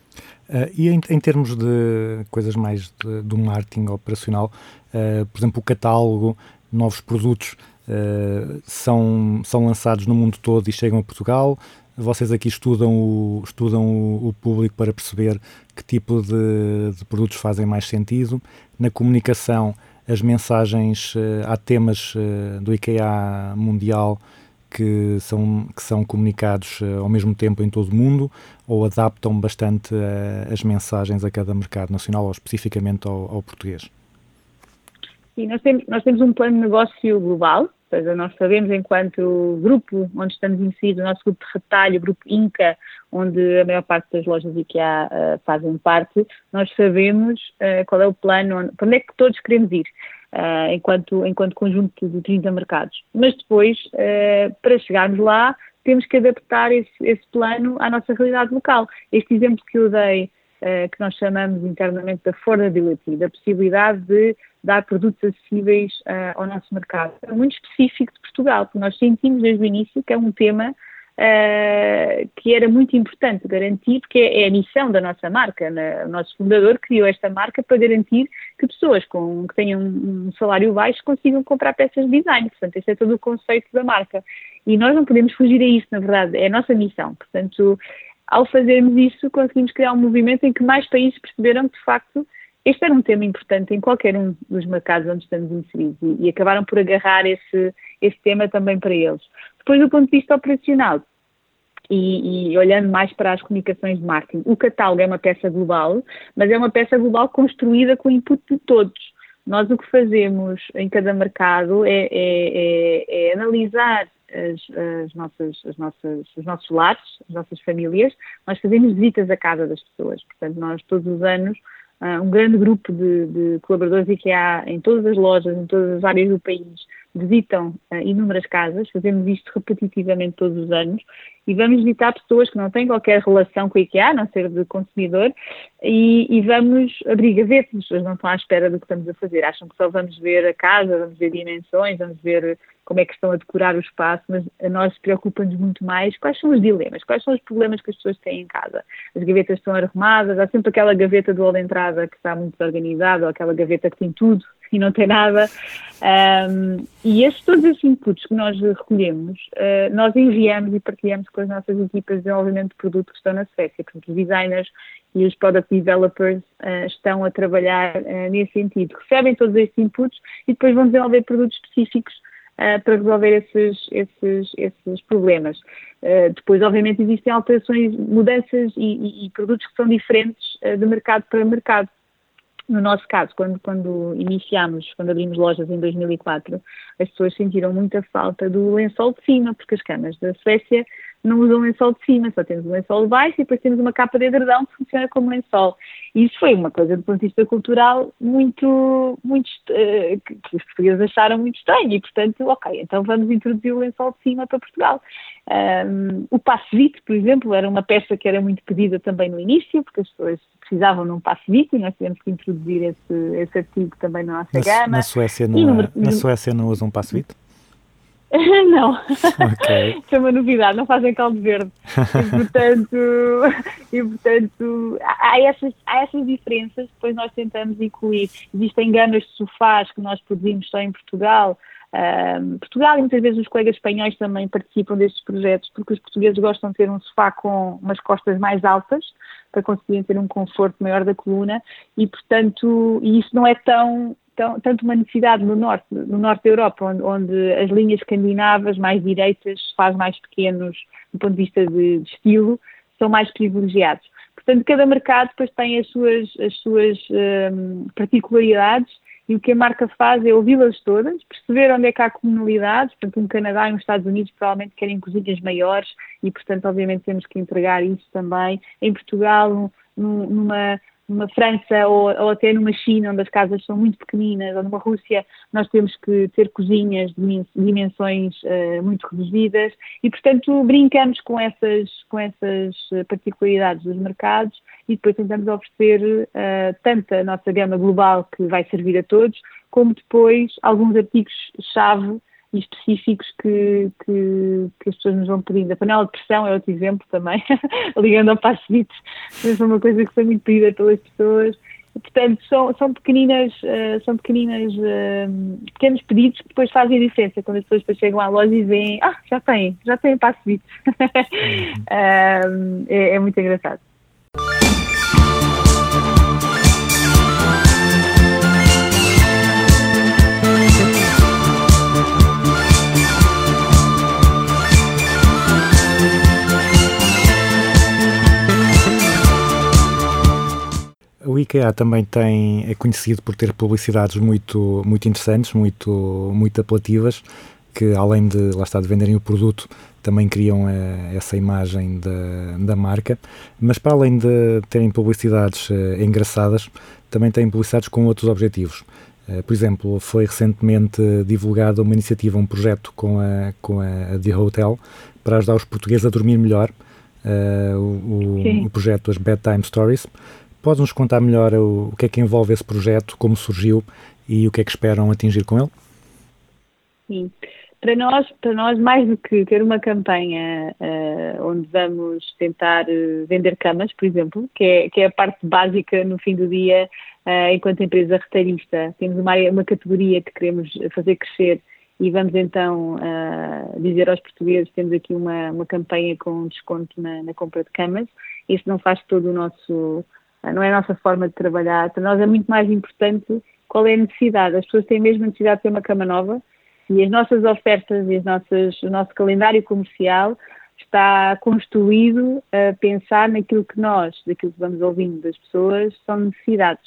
Uh, e em, em, termos de coisas mais do marketing operacional, uh, por exemplo, o catálogo, novos produtos uh, são, são lançados no mundo todo e chegam a Portugal vocês aqui estudam o, estudam o, público para perceber que tipo de, de, produtos fazem mais sentido. Na comunicação, as mensagens, eh, há temas eh, do IKEA mundial que são, que são comunicados eh, ao mesmo tempo em todo o mundo ou adaptam bastante as mensagens a cada mercado nacional ou especificamente ao, ao português? Sim, nós temos, nós temos um plano de negócio global seja, nós sabemos enquanto grupo onde estamos inseridos, o nosso grupo de retalho, o grupo INCA, onde a maior parte das lojas IKEA uh, fazem parte, nós sabemos uh, qual é o plano, onde, para onde é que todos queremos ir. Uh, enquanto, enquanto conjunto de 30 mercados. Mas depois, para chegarmos lá, temos que adaptar esse, esse, plano à nossa realidade local. Este exemplo que eu dei, que nós chamamos internamente de affordability, da possibilidade de dar produtos acessíveis ao nosso mercado, é muito específico de Portugal, porque nós sentimos desde o início que é um tema uh, que era muito importante garantir, porque é, é a missão da nossa marca. Né? O nosso fundador criou esta marca para garantir que pessoas com, que tenham um salário baixo consigam comprar peças de design. Portanto, esse é todo o conceito da marca. E nós não podemos fugir a isso, na verdade, é a nossa missão. Portanto, ao fazermos isso, conseguimos criar um movimento em que mais países perceberam que, de facto, este era um tema importante em qualquer um dos mercados onde estamos inseridos e, e acabaram por agarrar esse, esse tema também para eles. Depois, do ponto de vista operacional, e, e, olhando mais para as comunicações de marketing, o catálogo é uma peça global, mas é uma peça global construída com o input de todos. Nós o que fazemos em cada mercado é, é, é, é analisar as, as, nossas, as nossas, os nossos lares, as nossas famílias, nós fazemos visitas à casa das pessoas. Portanto, nós todos os anos uh, um grande grupo de, de colaboradores IKEA em todas as lojas, em todas as áreas do país, visitam uh, inúmeras casas, fazemos isto repetitivamente todos os anos, e vamos visitar pessoas que não têm qualquer relação com a IKEA, a não ser de consumidor, e, e, vamos abrir gavetas, as pessoas não estão à espera do que estamos a fazer, acham que só vamos ver a casa, vamos ver dimensões, vamos ver como é que estão a decorar o espaço, mas a nós preocupa-nos muito mais quais são os dilemas, quais são os problemas que as pessoas têm em casa. As gavetas estão arrumadas, há sempre aquela gaveta do hall de entrada que está muito desorganizada, ou aquela gaveta que tem tudo e não tem nada. Um, e esses, todos esses inputs que nós recolhemos, uh, nós enviamos e partilhamos com as nossas equipas de desenvolvimento de produto que estão na Suécia, porque os designers e os product developers uh, estão a trabalhar uh, nesse sentido. Recebem todos esses inputs e depois vão desenvolver produtos específicos para resolver esses, esses, esses problemas. depois, obviamente, existem alterações, mudanças e, e, e produtos que são diferentes de mercado para mercado no nosso caso, quando, quando iniciámos, quando abrimos lojas em 2004, as pessoas sentiram muita falta do lençol de cima, porque as camas da Suécia não usam lençol de cima, só temos um lençol de baixo e depois temos uma capa de edredão que funciona como lençol. E isso foi uma coisa, do ponto de vista cultural, muito, muito uh, que, os portugueses acharam muito estranho e, portanto, ok, então vamos introduzir o lençol de cima para Portugal. Um, o passe-vite, por exemplo, era uma peça que era muito pedida também no início, porque as pessoas precisavam de um passe-vite e nós tivemos que introduzir esse, esse artigo também na nossa na, gama. Na Suécia não, número, na Suécia não usam passe-vite? [laughs] não, okay. [laughs] isso é uma novidade, não fazem caldo verde. E portanto, [laughs] e, portanto há, essas, há essas diferenças, depois nós tentamos incluir. Existem gamas de sofás que nós produzimos só em Portugal. Um, Portugal e muitas vezes os colegas espanhóis também participam destes projetos porque os portugueses gostam de ter um sofá com umas costas mais altas para conseguirem ter um conforto maior da coluna e portanto e isso não é tão tão, tanto uma necessidade no norte, no norte da Europa, onde, onde, as linhas escandinavas mais direitas, faz mais pequenos do ponto de vista de, de, estilo, são mais privilegiados. Portanto, cada mercado depois tem as suas, as suas um, particularidades e o que a marca faz é ouvi-las todas, perceber onde é que há comunidades, portanto, um Canadá e um Estados Unidos provavelmente querem cozinhas maiores e, portanto, obviamente temos que entregar isso também. Em Portugal, numa numa França ou, ou, até numa China, onde as casas são muito pequeninas, ou numa Rússia, nós temos que ter cozinhas de dimensões uh, muito reduzidas. E, portanto, brincamos com essas, com essas particularidades dos mercados e depois tentamos oferecer uh, tanto a nossa gama global que vai servir a todos, como depois alguns artigos-chave e específicos que, que, que, as pessoas nos vão pedindo. A panela de pressão é outro exemplo também, [laughs] ligando ao passo-vite, é uma coisa que foi muito pedida pelas pessoas. Portanto, são, são pequeninas, uh, são pequeninas, uh, pequenos pedidos que depois fazem a diferença quando as pessoas depois chegam à loja e veem, ah, já tem, já tem passo-vite. [laughs] uh, é, é muito engraçado. IKEA também tem, é conhecido por ter publicidades muito, muito interessantes, muito, muito apelativas. que além de, lá está, de venderem o produto, também criam eh, essa imagem da, da marca, mas para além de terem publicidades eh, engraçadas, também têm publicidades com outros objetivos. Eh, por exemplo, foi recentemente divulgada uma iniciativa, um projeto com a, com a The Hotel para ajudar os portugueses a dormir melhor, eh, o, o- o projeto As Bedtime Stories. Podes-nos contar melhor o, o que é que envolve esse projeto, como surgiu e o que é que esperam atingir com ele? Sim. Para nós, para nós, mais do que ter uma campanha eh, onde vamos tentar eh, vender camas, por exemplo, que é, que é a parte básica no fim do dia, eh, enquanto empresa retalhista, temos uma, área, uma categoria que queremos fazer crescer e vamos então eh, dizer aos portugueses temos aqui uma, uma campanha com desconto na, na compra de camas. Isso não faz todo o nosso, não é a nossa forma de trabalhar. Para nós é muito mais importante qual é a necessidade. As pessoas têm mesmo a necessidade de ter uma cama nova e as nossas ofertas e as nossas, o nosso calendário comercial está construído a pensar naquilo que nós, daquilo que vamos ouvindo das pessoas, são necessidades.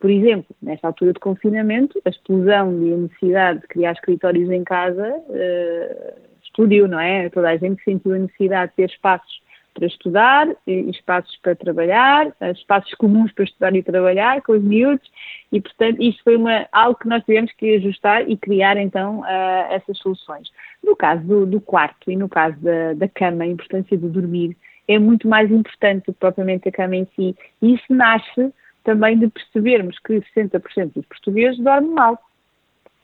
Por exemplo, nesta altura de confinamento, a explosão e a necessidade de criar escritórios em casa eh, explodiu, não é? Toda a gente sentiu a necessidade de ter espaços para estudar, espaços para trabalhar, eh, espaços comuns para estudar e trabalhar com os miúdos, e portanto isto foi uma, algo que nós tivemos que ajustar e criar então ah, essas soluções. No caso do, do quarto e no caso da, da cama, a importância de dormir é muito mais importante do que propriamente a cama em si, e isso nasce também de percebermos que 60% dos portugueses dormem mal.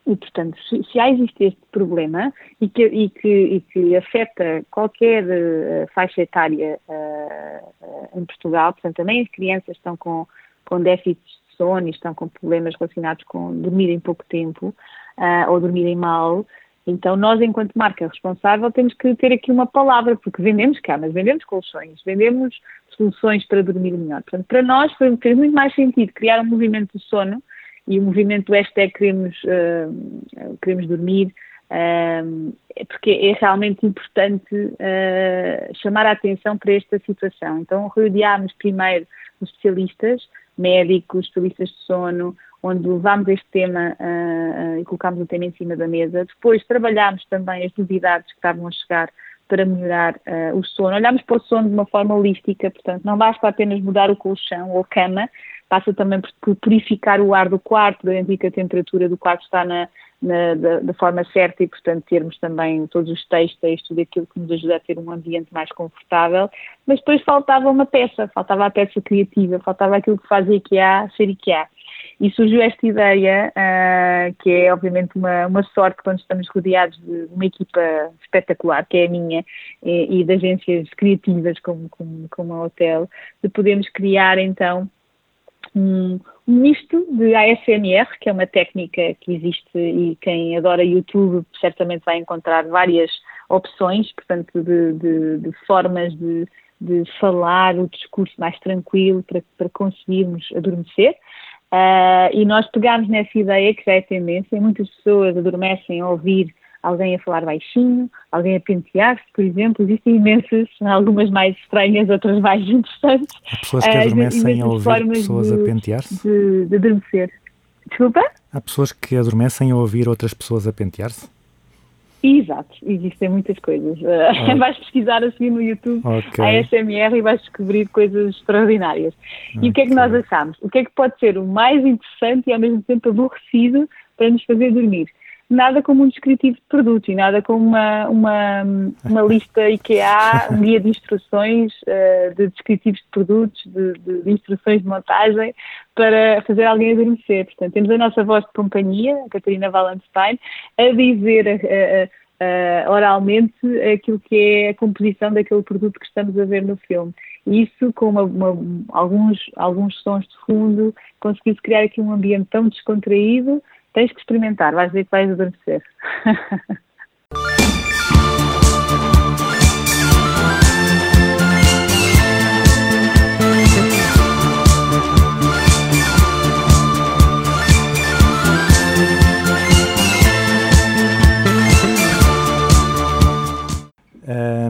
E, portanto, se, se há existe este problema e que, e que, e que afeta qualquer eh, faixa etária eh, eh, em Portugal, portanto, também as crianças estão com, com déficits de sono e estão com problemas relacionados com dormirem pouco tempo ah, ou dormirem mal, então nós, enquanto marca responsável, temos que ter aqui uma palavra, porque vendemos camas, vendemos colchões, vendemos soluções para dormir melhor. Portanto, para nós fez muito mais sentido criar um movimento de sono e o movimento hashtag queremos, uh, queremos dormir, uh, porque é realmente importante uh, chamar a atenção para esta situação. Então rodeámos primeiro os especialistas, médicos, especialistas de sono, onde levámos este tema e colocámos o tema em cima da mesa. Depois trabalhámos também as novidades que estavam a chegar para melhorar uh, o sono. Olhamos para o sono de uma forma holística, portanto, não basta apenas mudar o colchão ou cama, passa também por purificar o ar do quarto, garantir que a temperatura do quarto está na, na da, da, forma certa e, portanto, termos também todos os textos, tudo aquilo que nos ajuda a ter um ambiente mais confortável. Mas depois faltava uma peça, faltava a peça criativa, faltava aquilo que faz IKEA ser IKEA. E surgiu esta ideia, uh, que é obviamente uma, uma sorte quando estamos rodeados de uma equipa espetacular, que é a minha, e, e de agências criativas como, como, como a Hotel, de podermos criar então um, um misto de ASMR, que é uma técnica que existe e quem adora YouTube certamente vai encontrar várias opções, portanto, de, de, de formas de, de falar o discurso mais tranquilo para, para conseguirmos adormecer. Uh, e nós pegámos nessa ideia, que já é tendência, muitas pessoas adormecem a ouvir alguém a falar baixinho, alguém a pentear-se, por exemplo. Existem imensas, algumas mais estranhas, outras mais [laughs] interessantes. Há pessoas que adormecem uh, a ouvir pessoas de, a pentear-se? De, de adormecer. Desculpa? Há pessoas que adormecem a ouvir outras pessoas a pentear-se? Exato, existem muitas coisas. Okay. [laughs] vais pesquisar assim no YouTube okay. a SMR e vais descobrir coisas extraordinárias. Okay. E o que é que nós achamos? O que é que pode ser o mais interessante e ao mesmo tempo aborrecido para nos fazer dormir? Nada como um descritivo de produto e nada como uma, uma, uma lista IKEA, um guia de instruções, uh, de descritivos de produtos, de, de, de, instruções de montagem para fazer alguém adormecer. Portanto, temos a nossa voz de companhia, a Catarina Valenstein, a dizer uh, uh, oralmente aquilo que é a composição daquele produto que estamos a ver no filme. Isso, com uma, uma, alguns, alguns sons de fundo, conseguiu-se criar aqui um ambiente tão descontraído Tens que experimentar, vais ver que vais adormecer.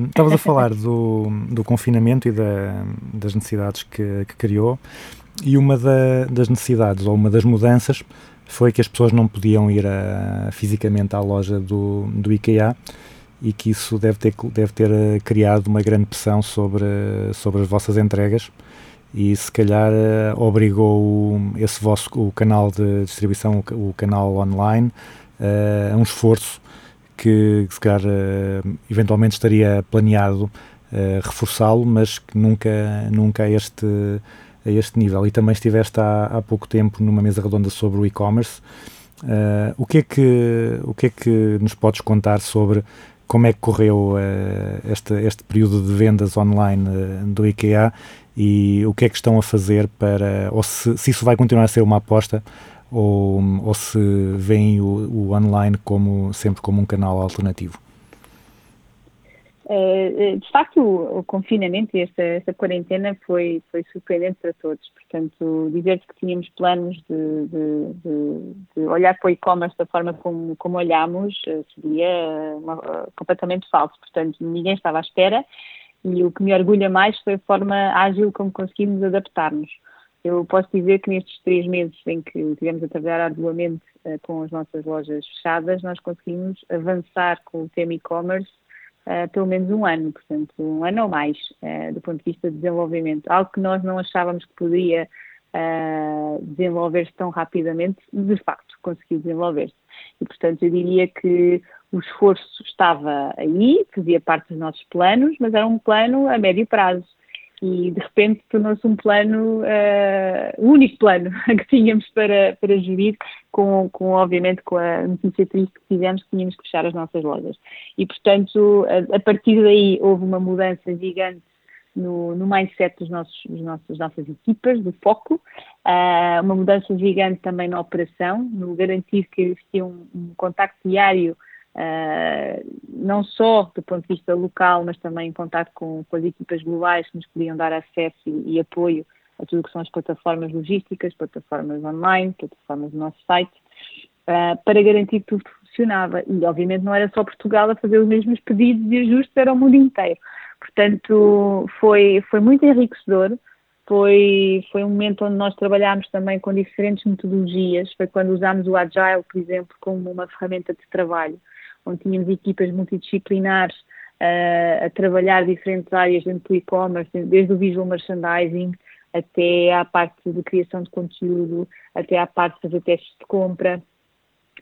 Estavas a falar do, do confinamento e da, das necessidades que, que criou e uma da- das necessidades ou uma das mudanças foi que as pessoas não podiam ir a- fisicamente à loja do, do IKEA e que isso deve ter, deve ter eh, criado uma grande pressão sobre, sobre as vossas entregas e se calhar obrigou esse vosso o canal de distribuição, o, ca- o canal online, a um esforço que se calhar eventualmente estaria planeado reforçá-lo, mas que nunca, nunca este, a este nível. E também estiveste há, há pouco tempo numa mesa redonda sobre o e-commerce. Eh, o, que é que, o que é que nos podes contar sobre como é que correu eh, este, este período de vendas online eh, do IKEA e o que é que estão a fazer para, ou se, se isso vai continuar a ser uma aposta ou, ou se veem o, o online como, sempre como um canal alternativo? Eh, de facto, o, o confinamento e esta, esta quarentena foi, foi surpreendente para todos. Portanto, dizer-te que tínhamos planos de, de- de- de olhar para o e-commerce da forma como, como olhámos eh, seria uma- eh, completamente falso. Portanto, ninguém estava à espera e o que me orgulha mais foi a forma ágil como conseguimos adaptar-nos. Eu posso dizer que nestes três meses em que estivemos a trabalhar arduamente eh, com as nossas lojas fechadas, nós conseguimos avançar com o tema e-commerce uh, pelo menos um ano, portanto, um ano ou mais, uh, do ponto de vista de desenvolvimento. Algo que nós não achávamos que poderia uh, desenvolver-se tão rapidamente, de facto, conseguiu desenvolver-se. E, portanto, eu diria que o esforço estava aí, fazia parte dos nossos planos, mas era um plano a médio prazo. E, de repente, tornou-se um plano, uh, o único plano [laughs] que tínhamos para, para gerir, com, com, obviamente, com a notícia triste que tivemos, que tínhamos que fechar as nossas lojas. E, portanto, a, a partir daí houve uma mudança gigante no, no mindset dos nossos, dos nossos, das nossas equipas, do foco, uh, uma mudança gigante também na operação, no garantir que existia um, um contacto diário, uh, não só do ponto de vista local, mas também em contato com, com as equipas globais que nos podiam dar acesso e, e apoio a tudo o que são as plataformas logísticas, plataformas online, plataformas do nosso site, uh, para garantir que tudo funcionava. E, obviamente, não era só Portugal a fazer os mesmos pedidos e ajustes, era o mundo inteiro. Portanto, foi, foi muito enriquecedor. Foi, foi um momento onde nós trabalhámos também com diferentes metodologias. Foi quando usámos o Agile, por exemplo, como uma ferramenta de trabalho, onde tínhamos equipas multidisciplinares uh, a trabalhar diferentes áreas dentro do e-commerce, desde o visual merchandising até à parte de criação de conteúdo, até à parte de fazer testes de compra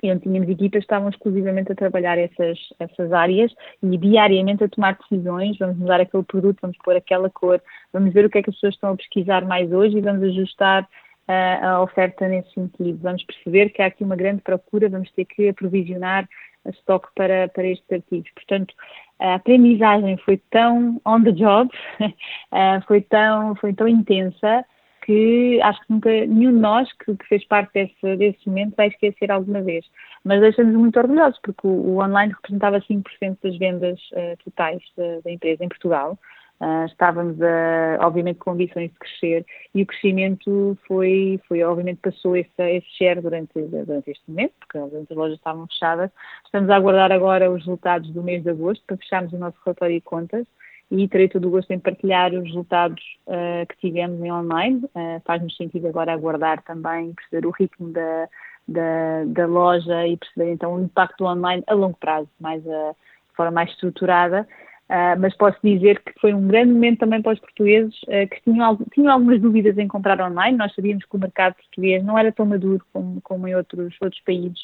e onde tínhamos equipas que estavam exclusivamente a trabalhar essas, essas áreas e diariamente a tomar decisões, vamos mudar aquele produto, vamos pôr aquela cor, vamos ver o que é que as pessoas estão a pesquisar mais hoje e vamos ajustar uh, a oferta nesse sentido. Vamos perceber que há aqui uma grande procura, vamos ter que aprovisionar a estoque para, para estes artigos. Portanto, a aprendizagem foi tão on the job, uh, [laughs] foi, tão, foi tão intensa, que acho que nunca nenhum de nós que, que fez parte desse, desse, momento vai esquecer alguma vez. Mas deixamos muito orgulhosos, porque o, o online representava 5% das vendas uh, totais da, da, empresa em Portugal. Uh, estávamos, uh, obviamente, com ambições de crescer e o crescimento foi, foi obviamente, passou esse, esse share durante, durante este momento, porque as lojas estavam fechadas. Estamos a aguardar agora os resultados do mês de agosto para fecharmos o nosso relatório de contas e terei todo o gosto em partilhar os resultados uh, que tivemos em online. Uh, Faz-nos sentido agora aguardar também, perceber o ritmo da, da, da, loja e perceber então o impacto online a longo prazo, mais a, de forma mais estruturada. Uh, mas posso dizer que foi um grande momento também para os portugueses que tinham, tinham algumas dúvidas em comprar online. Nós sabíamos que o mercado português não era tão maduro como, como em outros, outros países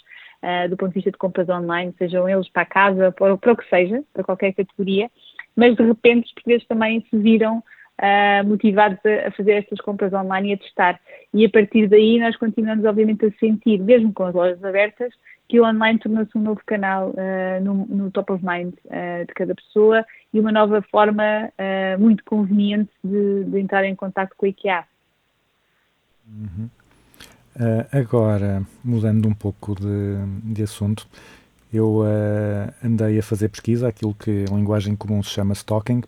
do ponto de vista de compras online, sejam eles para casa, para, para o que seja, para qualquer categoria mas de repente os portugueses também se viram uh, motivados a, a, fazer estas compras online e a testar. E a partir daí nós continuamos, obviamente, a sentir, mesmo com as lojas abertas, que o online tornou-se um novo canal uh, no, no, top of mind uh, de cada pessoa e uma nova forma muito conveniente de, de, entrar em contato com a IKEA. Uhum. agora, mudando um pouco de, de assunto, eu uh, andei a fazer pesquisa, aquilo que em linguagem comum se chama stalking,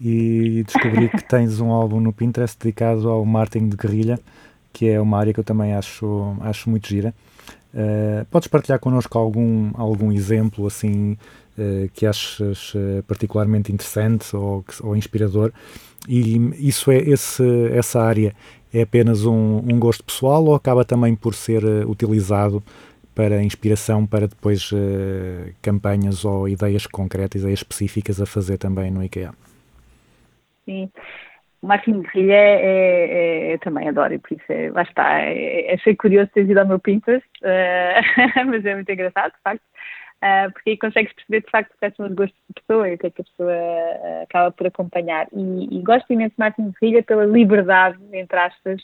e descobri que [laughs] tens um álbum no Pinterest dedicado ao marketing de guerrilha, que é uma área que eu também acho, acho muito gira. Uh, podes partilhar connosco algum, algum exemplo assim eh, que achas eh, particularmente interessante ou, ou inspirador e isso é esse, essa área é apenas um, um gosto pessoal ou acaba também por ser eh, utilizado para inspiração para depois eh, campanhas ou ideias concretas, ideias específicas a fazer também no IKEA? Sim. O Martin de Rilha é, é- eu também adoro, e por isso é, lá está. É, é ser curioso ter ido ao meu Pinterest, eh, [laughs] mas é muito engraçado, de facto, eh, porque aí consegues perceber de facto quais são os gostos da pessoa e o que é que a pessoa eh, acaba por acompanhar. E, e gosto imenso de Martin de Rilha pela liberdade, entre aspas,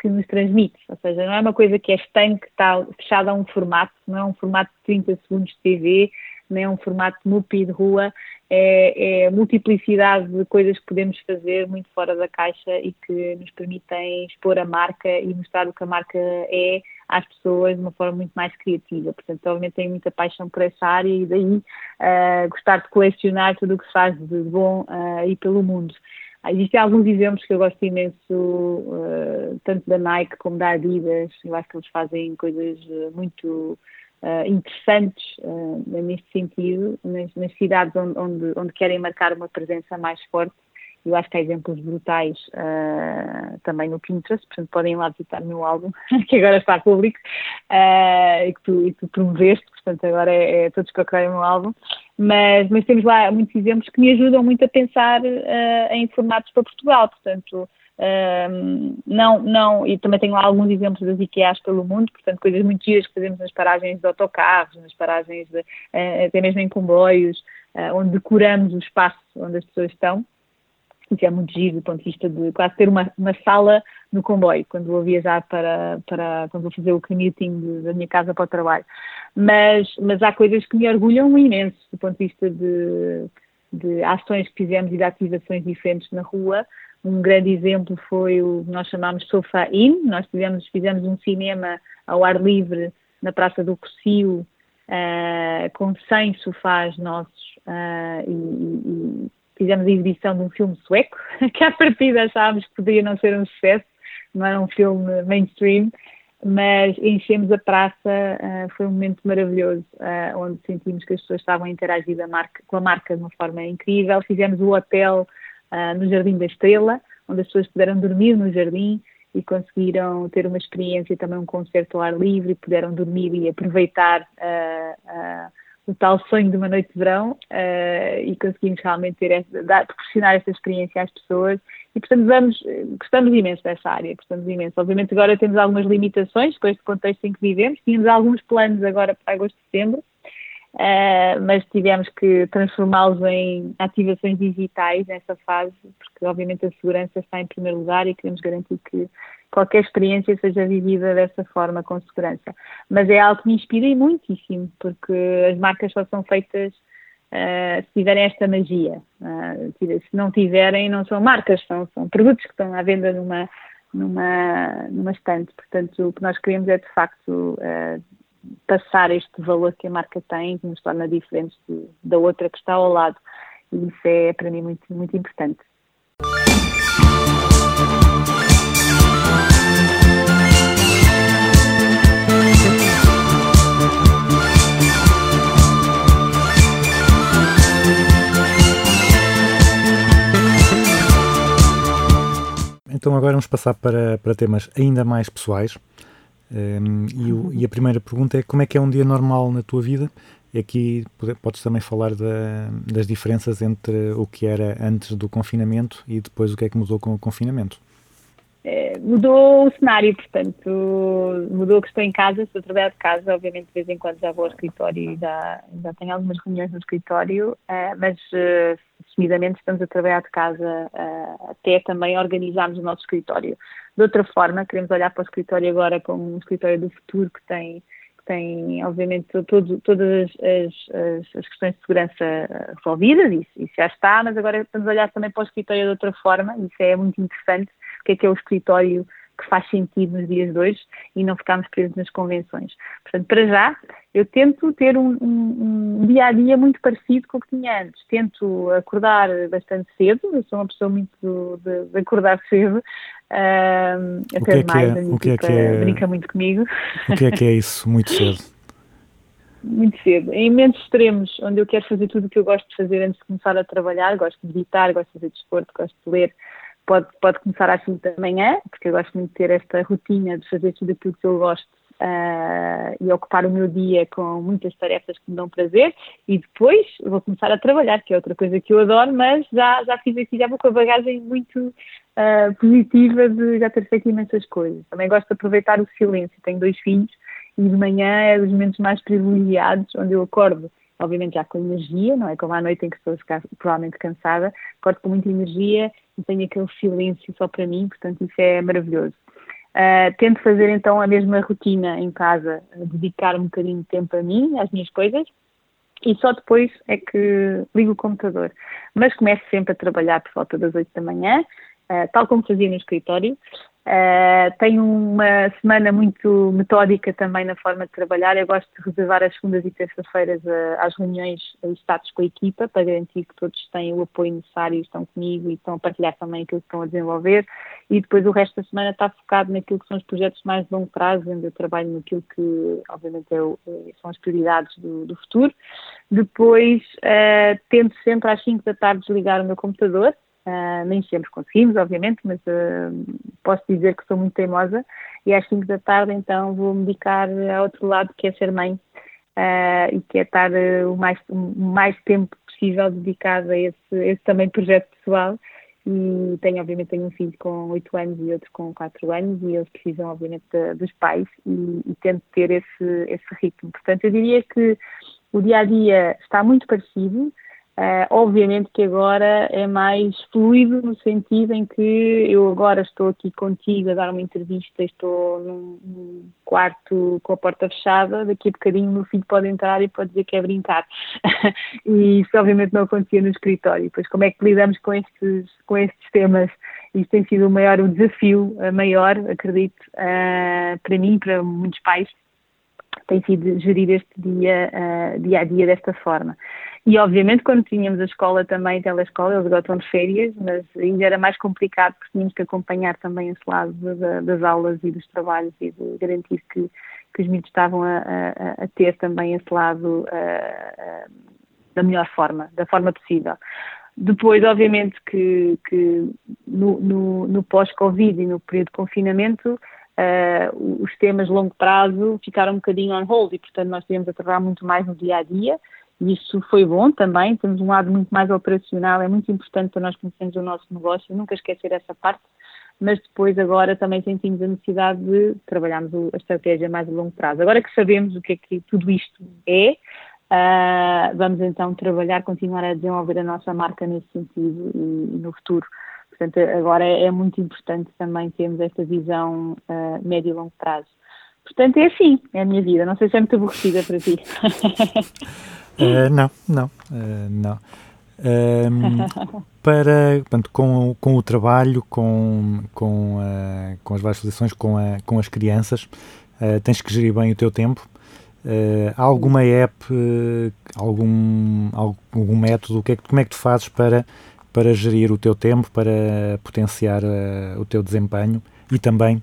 que nos transmite. Ou seja, não é uma coisa que é estanque, está fechada a um formato, não é um formato de 30 segundos de TV, nem é um formato de MUPI de rua, é, é a multiplicidade de coisas que podemos fazer muito fora da caixa e que nos permitem expor a marca e mostrar o que a marca é às pessoas de uma forma muito mais criativa. Portanto, obviamente tenho muita paixão por essa área e daí ah, gostar de colecionar tudo o que se faz de bom ah, aí pelo mundo. Ah, Existem alguns exemplos que eu gosto imenso, ah, tanto da Nike como da Adidas. Eu acho que eles fazem coisas muito ah, interessantes ah, neste sentido, nas, nas cidades onde, onde, onde querem marcar uma presença mais forte. Eu acho que há exemplos brutais ah, também no Pinterest, portanto podem ir lá visitar o meu álbum, [laughs] que agora está público, e, que tu, e tu promoveste, portanto agora é, é todos procurarem o meu álbum. Mas, mas temos lá muitos exemplos que me ajudam muito a pensar em formatos para Portugal, portanto não, não, e também tenho lá alguns exemplos das IKEAs pelo mundo, portanto, coisas muito giras que fazemos nas paragens de autocarros, nas paragens, de, eh, até mesmo em comboios, eh, onde decoramos o espaço onde as pessoas estão. Isso é muito giro do ponto de vista de quase ter uma, uma sala no comboio, quando vou viajar para, para quando vou fazer o commuting de- da minha casa para o trabalho. Mas, mas há coisas que me orgulham imenso do ponto de vista de, de ações que fizemos e de ativações diferentes na rua. Um grande exemplo foi o que nós chamámos Sofa In. Nós tivemos, fizemos um cinema ao ar livre na Praça do Cocio, ah, com 100 sofás nossos ah, e, e fizemos a exibição de um filme sueco, [laughs] que à partida achávamos que poderia não ser um sucesso, não era um filme mainstream, mas enchemos a praça, ah, foi um momento maravilhoso, onde sentimos que as pessoas estavam a interagir marca- com a marca de uma forma incrível. Fizemos o hotel ah, no Jardim da Estrela, onde as pessoas puderam dormir no jardim e conseguiram ter uma experiência, também um concerto ao ar livre, puderam dormir e aproveitar ah, o tal sonho de uma noite de verão e conseguimos realmente ter dar, proporcionar essa experiência às pessoas e portanto vamos, gostamos imenso dessa área, gostamos imenso. Obviamente agora temos algumas limitações com este contexto em que vivemos, tínhamos alguns planos agora para agosto e setembro, Uh, mas tivemos que transformá-los em ativações digitais nessa fase, porque obviamente a segurança está em primeiro lugar e queremos garantir que qualquer experiência seja vivida dessa forma, com segurança. Mas é algo que me inspira e muitíssimo, porque as marcas só são feitas uh, se tiverem esta magia. Uh, se não tiverem, não são marcas, são, são produtos que estão à venda numa, numa, numa estante. Portanto, o que nós queremos é de facto uh, passar este valor que a marca tem, que nos torna diferentes de, da outra que está ao lado. E isso é para mim muito, muito importante. Então agora vamos passar para, para temas ainda mais pessoais. Um, e, o, e, a primeira pergunta é como é que é um dia normal na tua vida? E aqui podes também falar da, das diferenças entre o que era antes do confinamento e depois o que é que mudou com o confinamento. É, mudou o cenário, portanto, mudou que estou em casa, estou a trabalhar de casa, obviamente de vez em quando já vou ao escritório e já, já tenho algumas reuniões no escritório, uh, mas assumidamente estamos a trabalhar de casa até também organizarmos o nosso escritório. De outra forma, queremos olhar para o escritório agora como um escritório do futuro que tem, tem obviamente, todo, todas as, as, questões de segurança resolvidas, isso, isso já está, mas agora estamos a olhar também para o escritório de outra forma, isso é muito interessante, o que é que é o escritório que faz sentido nos dias de hoje e não ficarmos presos nas convenções. Portanto, para já, eu tento ter um, um, um, dia a dia muito parecido com o que tinha antes. Tento acordar bastante cedo, eu sou uma pessoa muito de, de acordar cedo. Uh, até o que é mais, que é, o que é, que é, brinca muito comigo. O que é que é isso, muito cedo? [laughs] muito cedo. Em momentos extremos, onde eu quero fazer tudo o que eu gosto de fazer antes de começar a trabalhar, gosto de meditar, gosto de fazer desporto, gosto de ler, pode, pode começar às 5 da manhã, porque eu gosto muito de ter esta rotina de fazer tudo aquilo que eu gosto uh, e ocupar o meu dia com muitas tarefas que me dão prazer e depois vou começar a trabalhar, que é outra coisa que eu adoro, mas já, já fiz aqui, já vou com a bagagem muito uh, positiva de já ter feito imensas coisas. Também gosto de aproveitar o silêncio, tenho dois filhos e de manhã é dos momentos mais privilegiados, onde eu acordo, obviamente já com energia, não é como à noite em que estou provavelmente cansada, acordo com muita energia e tenho aquele silêncio só para mim, portanto isso é maravilhoso. Uh, tento fazer então a mesma rotina em casa, dedicar um bocadinho de tempo a mim, às minhas coisas, e só depois é que ligo o computador. Mas começo sempre a trabalhar por volta das 8 da manhã, uh, tal como fazia no escritório, Uh, tenho uma semana muito metódica também na forma de trabalhar. Eu gosto de reservar as segundas e terças-feiras uh, às reuniões e status com a equipa para garantir que todos têm o apoio necessário, estão comigo e estão a partilhar também aquilo que estão a desenvolver. E depois o resto da semana está focado naquilo que são os projetos mais de longo prazo, onde eu trabalho naquilo que, obviamente, é, são as prioridades do, do futuro. Depois uh, tento sempre às 5 da tarde desligar o meu computador Uh, nem sempre conseguimos, obviamente, mas uh, posso dizer que sou muito teimosa e às 5 da tarde então vou-me dedicar a outro lado que é ser mãe uh, e que é estar o, mais, o mais tempo possível dedicado a esse, esse também projeto pessoal e tenho obviamente tenho um filho com 8 anos e outro com 4 anos e eles precisam obviamente de, dos pais e, e tento ter esse, esse ritmo. Portanto, eu diria que o dia a dia está muito parecido, Uh, obviamente que agora é mais fluido no sentido em que eu agora estou aqui contigo a dar uma entrevista, estou num, num quarto com a porta fechada, daqui a bocadinho o meu filho pode entrar e pode dizer que é brincar. [laughs] e isso obviamente não acontecia no escritório. Pois como é que lidamos com estes, com estes temas? Isso tem sido o maior, o desafio maior, acredito, uh, para mim, para muitos pais, tem sido gerir este dia, uh, dia a dia desta forma. E obviamente quando tínhamos a escola também, telescola, eles agora estão de férias, mas ainda era mais complicado porque tínhamos que acompanhar também esse lado da, das aulas e dos trabalhos e de garantir que, que os miúdos estavam a, a, a, ter também esse lado uh, uh, da melhor forma, da forma possível. Depois, obviamente, que, que no, no, no pós-Covid e no período de confinamento, uh, os temas de longo prazo ficaram um bocadinho on hold e, portanto, nós tivemos a trabalhar muito mais no dia a dia e isso foi bom também. Temos um lado muito mais operacional, é muito importante para nós conhecermos o nosso negócio, nunca esquecer essa parte, mas depois agora também sentimos a necessidade de trabalharmos a estratégia mais a longo prazo. Agora que sabemos o que é que tudo isto é, uh, vamos então trabalhar, continuar a desenvolver a nossa marca nesse sentido e, e no futuro. Portanto, agora é, é, muito importante também termos esta visão uh, médio e longo prazo. Portanto, é assim, é a minha vida. Não sei se é muito aborrecida para ti. Uh, [laughs] não, não, uh, não. Uh, [laughs] para, portanto, com, com o trabalho, com, com, uh, com as várias lições, com, a, com as crianças, tens que gerir bem o teu tempo. há alguma app, algum, algum método, o que é, como é que tu fazes para, para gerir o teu tempo, para potenciar o teu desempenho e também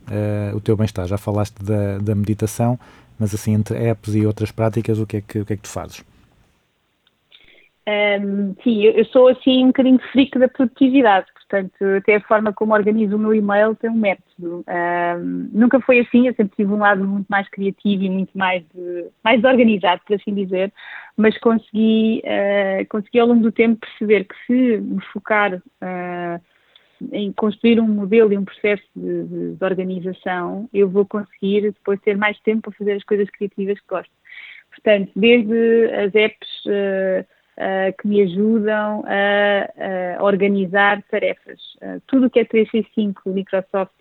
o teu bem-estar? Já falaste da, da meditação, mas assim, entre apps e outras práticas, o que é que, o que, é que tu fazes? Um, sim, eu, sou assim um bocadinho freak da produtividade, portanto, até a forma como organizo o meu e-mail tem um método. Um, nunca foi assim, eu sempre tive um lado muito mais criativo e muito mais, de, mais organizado, por assim dizer, mas consegui, uh, consegui ao longo do tempo perceber que se me focar uh, em construir um modelo e um processo de, de, de organização, eu vou conseguir depois ter mais tempo para fazer as coisas criativas que gosto. Portanto, desde as apps. Uh, uh, que me ajudam a, a organizar tarefas. Uh, tudo o que é 365 Microsoft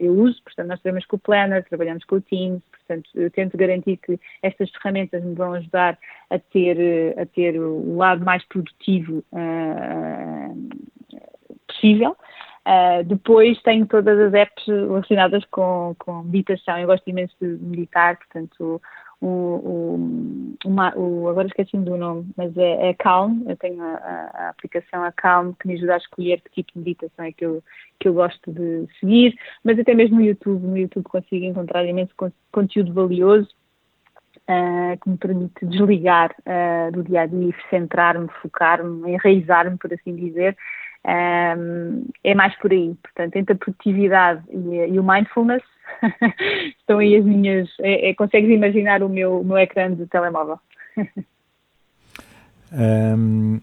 eu uso, portanto, nós trabalhamos com o Planner, trabalhamos com o Teams, portanto, eu tento garantir que estas ferramentas me vão ajudar a ter, a ter o lado mais produtivo possível. Uh, depois tenho todas as apps relacionadas com, com meditação. Eu gosto imenso de meditar, portanto, o, o, o agora esqueci-me do nome, mas é, é Calm, eu tenho a, a, aplicação a Calm que me ajuda a escolher que tipo de meditação é que eu, que eu gosto de seguir, mas até mesmo no YouTube, no YouTube consigo encontrar imenso conteúdo valioso ah, que me permite desligar ah, do dia a dia, centrar-me, focar-me, enraizar-me, por assim dizer. Um, é mais por aí. Portanto, entre a produtividade e, e o mindfulness, [laughs] estão aí as minhas. É, é, consegues imaginar o meu, o meu ecrã de telemóvel. [laughs] Ahm,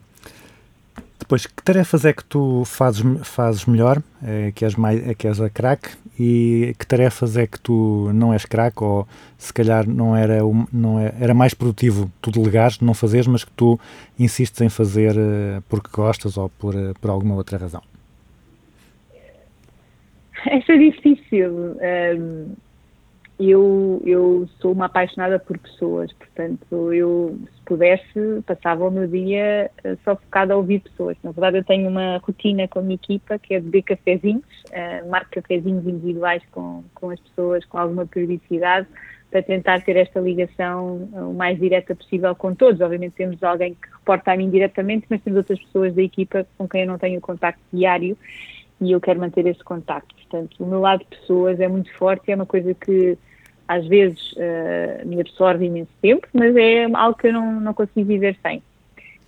depois, que tarefas é que tu fazes, fazes melhor, é, que, és mais, é que és a craque, e que tarefas é que tu não és craque, ou se calhar não era, não é, era mais produtivo tu delegares, não fazeres, mas que tu insistes em fazer eh, porque gostas ou por, eh, por alguma outra razão? [laughs] Essa é difícil. Um, eu, eu sou uma apaixonada por pessoas, portanto, eu, pudesse, passava o meu dia eh, só focada a ouvir pessoas. Na verdade, eu tenho uma rotina com a minha equipa que é beber cafezinhos, uh, marco cafezinhos individuais com, com as pessoas com alguma periodicidade, para tentar ter esta ligação eh, o mais direta possível com todos. Obviamente, temos alguém que reporta a mim diretamente, mas temos outras pessoas da equipa com quem eu não tenho contacto diário e eu quero manter esse contacto. Portanto, o meu lado de pessoas é muito forte, é uma coisa que às vezes eh, me absorve imenso tempo, mas é algo que eu não, não consigo viver sem.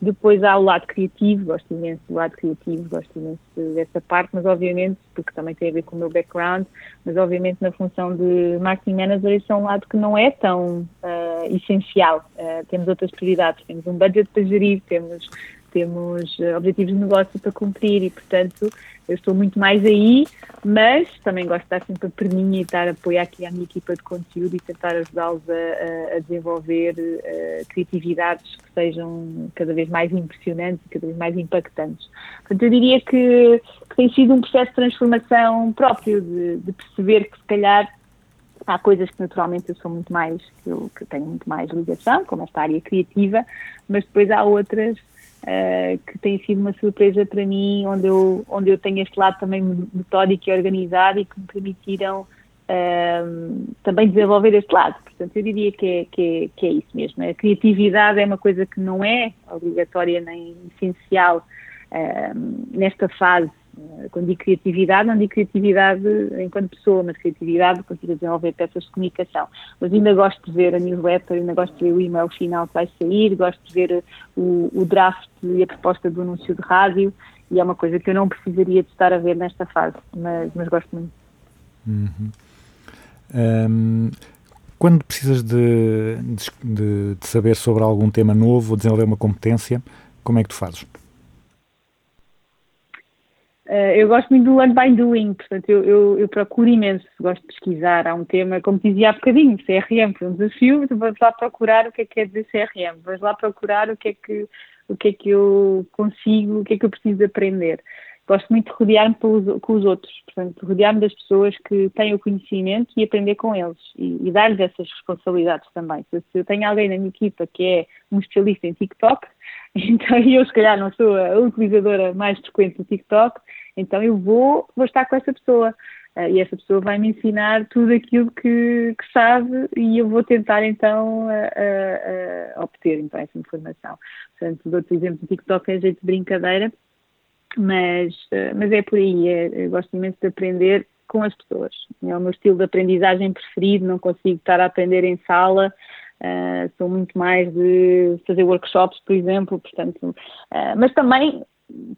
Depois há o lado criativo, gosto imenso do lado criativo, gosto imenso dessa parte, mas obviamente, porque também tem a ver com o meu background, mas obviamente na função de marketing manager isso é um lado que não é tão eh, essencial. Eh, temos outras prioridades, temos um budget para gerir, temos temos eh, objetivos de negócio para cumprir e, portanto, eu estou muito mais aí, mas também gosto de estar sempre a perninha e estar a apoiar aqui a minha equipa de conteúdo e tentar ajudá-los a, a- desenvolver eh, criatividades que sejam cada vez mais impressionantes e cada vez mais impactantes. Portanto, eu diria que, que tem sido um processo de transformação próprio, de, de perceber que se calhar há coisas que naturalmente eu sou muito mais, que eu, que tenho muito mais ligação, como esta área criativa, mas depois há outras eh, que têm sido uma surpresa para mim, onde eu, onde eu tenho este lado também metódico e organizado e que me permitiram ehm, também desenvolver este lado. Portanto, eu diria que é, que, é, que é isso mesmo. A criatividade é uma coisa que não é obrigatória nem essencial ehm, nesta fase. Eh, Quando digo criatividade, não digo criatividade enquanto pessoa, mas criatividade consigo desenvolver peças de comunicação. Mas ainda gosto de ver a newsletter, ainda gosto de ver o e-mail final que vai sair, gosto de ver eh, o, o draft e a proposta do anúncio de rádio, e é uma coisa que eu não precisaria de estar a ver nesta fase, mas, mas gosto muito. Ahm, quando precisas de, de- de saber sobre algum tema novo ou desenvolver uma competência, como é que tu fazes? Eh, eu gosto muito do learn by doing, portanto, eu, eu, eu procuro imenso, gosto de pesquisar. Há um tema, como dizia há bocadinho, CRM foi um desafio, então vamos lá procurar o que é que quer dizer CRM, vamos lá procurar o que é que, o que, é que eu consigo, o que é que eu preciso aprender. Gosto muito de rodear-me com os outros, portanto, rodear-me das pessoas que têm o conhecimento e aprender com eles e, e dar-lhes essas responsabilidades também. Se eu tenho alguém na minha equipa que é um especialista em TikTok, [laughs] então eu se calhar não sou a utilizadora mais frequente do TikTok, então eu vou, vou estar com essa pessoa. Ah, e essa pessoa vai me ensinar tudo aquilo que, que sabe e eu vou tentar então a- a obter então essa informação. Portanto, dou-te exemplo do TikTok é jeito de brincadeira, mas, eh, mas é por aí, é- gosto imenso de aprender com as pessoas. É o meu estilo de aprendizagem preferido, não consigo estar a aprender em sala, ah, sou muito mais de fazer workshops, por exemplo, portanto, ah, mas também,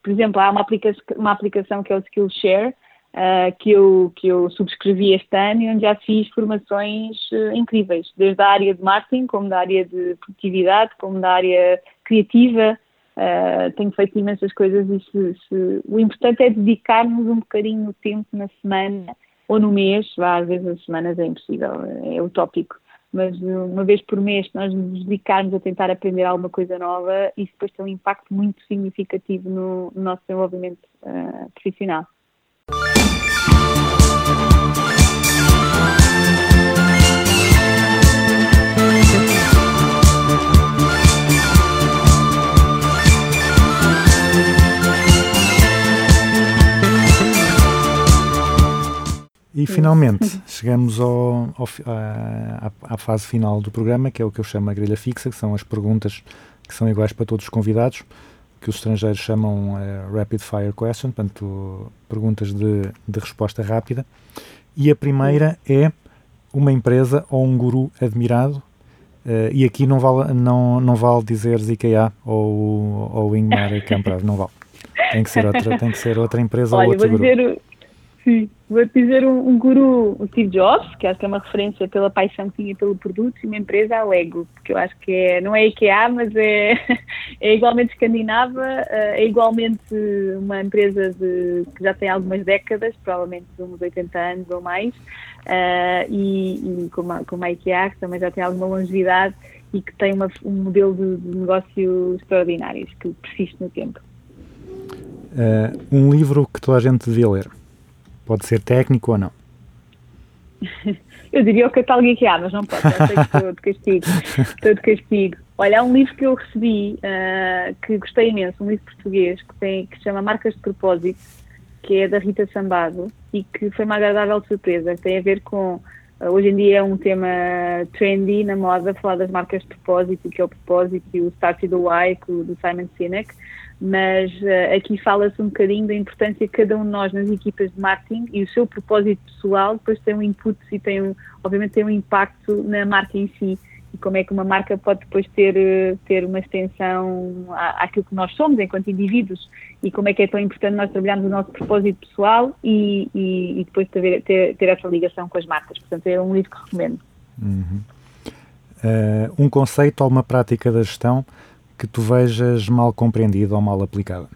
por exemplo, há uma, aplica uma aplicação que é o Skillshare, ah, que, eu, que eu subscrevi este ano e onde já fiz formações eh, incríveis, desde a área de marketing, como da área de produtividade, como da área criativa, Uh, tenho feito imensas coisas e se- se- o importante é dedicarmos um bocadinho de tempo na semana ou no mês, vá, às vezes as semanas é impossível, é utópico, mas uh, uma vez por mês nós nos dedicarmos a tentar aprender alguma coisa nova, isso depois tem um impacto muito significativo no, no nosso desenvolvimento uh, profissional. Finalmente chegamos ao, ao à, à- fase final do programa, que é o que eu chamo a grelha fixa, que são as perguntas que são iguais para todos os convidados, que os estrangeiros chamam eh, Rapid Fire Question, portanto, perguntas de, de resposta rápida. E a primeira é uma empresa ou um guru admirado Eh, e aqui não vale, não, não vale dizer IKEA ou, ou Ingmar Kamprad, não vale. Tem que ser outra, tem que ser outra empresa Olha, ou outro vou grupo. dizer, sim, vou dizer um, um guru, o Steve Jobs, que acho que é uma referência pela paixão que tinha pelo produto, e uma empresa, a Lego, porque eu acho que é, não é IKEA, mas é, [laughs] é igualmente escandinava, eh, é igualmente uma empresa de, que já tem algumas décadas, provavelmente uns 80 anos ou mais, eh, e, e como, a, como a IKEA, que também já tem alguma longevidade e que tem uma- um modelo de, de negócio extraordinário, que persiste no tempo. Eh, um livro que toda a gente devia ler. Pode ser técnico ou não. [laughs] Eu diria o catálogo IKEA, mas não posso, que estou de castigo. [laughs] Estou de castigo. Olha, há um livro que eu recebi ah, que gostei imenso, um livro português que, tem, que se chama Marcas de Propósito, que é da Rita Sambado e que foi uma agradável surpresa. Tem a ver com. ah, hoje em dia é um tema trendy na moda, falar das marcas de propósito, o que é o propósito e o Start with the Why, que o- do Simon Sinek mas eh, aqui fala-se um bocadinho da importância que cada um de nós nas equipas de marketing e o seu propósito pessoal depois tem um input e tem um, obviamente tem um impacto na marca em si e como é que uma marca pode depois ter, eh, ter uma extensão à, àquilo que nós somos enquanto indivíduos e como é que é tão importante nós trabalharmos o nosso propósito pessoal e, e, e depois ter, ter, ter essa ligação com as marcas. Portanto, é um livro que recomendo. Eh, um conceito ou uma prática da gestão que tu vejas mal compreendida ou mal aplicada.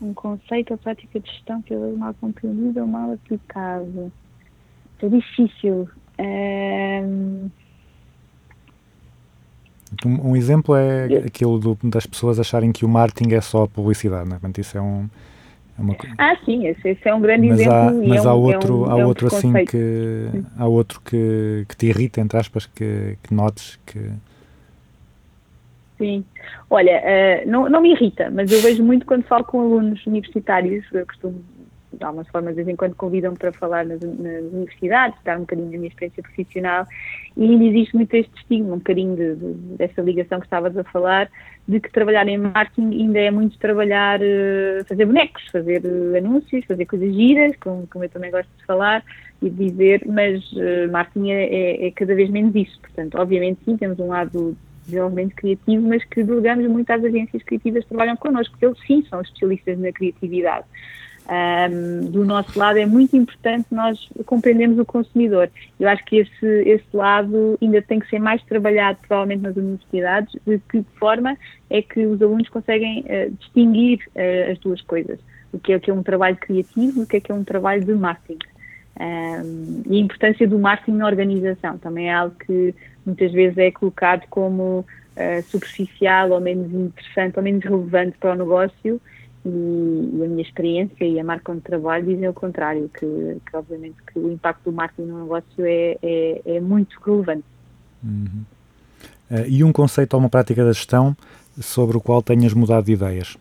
Um conceito ou prática de gestão que eu mal compreendido ou mal aplicado. É difícil. Ehm, Um, um exemplo é aquilo do- das pessoas acharem que o marketing é só publicidade, não é? Portanto, isso é, um, é uma. Ah, sim, esse, é um grande Mas exemplo. há, mas é há um, outro, é um, há é um outro assim que há outro que, que te irrita, entre aspas, que, que notes que Sim. Olha, eh, não, não me irrita, mas eu vejo muito quando falo com alunos universitários, eu costumo, de algumas formas, de vez em quando convidam-me para falar nas, nas universidades, dar um bocadinho da minha experiência profissional, e ainda existe muito este estigma, um bocadinho de, de, dessa ligação que estavas a falar, de que trabalhar em marketing ainda é muito trabalhar, eh, fazer bonecos, fazer eh, anúncios, fazer coisas giras, como, como eu também gosto de falar e de dizer, mas marketing é, é- é cada vez menos isso. Portanto, obviamente sim, temos um lado desenvolvimento criativo, mas que delegamos muito às agências criativas que trabalham connosco, porque eles sim são especialistas na criatividade. Ahm, do nosso lado é muito importante nós compreendermos o consumidor. Eu acho que esse, esse lado ainda tem que ser mais trabalhado, provavelmente nas universidades, de que forma é que os alunos conseguem eh, distinguir eh, as duas coisas. O que é que é um trabalho criativo e o que é que é um trabalho de marketing. Um, e a importância do marketing na organização também é algo que muitas vezes é colocado como uh, superficial ou menos interessante ou menos relevante para o negócio e, e a minha experiência e a marca onde trabalho dizem o contrário, que, que obviamente que o impacto do marketing no negócio é, é, é muito relevante. Eh, e um conceito ou uma prática da gestão sobre o qual tenhas mudado de ideias.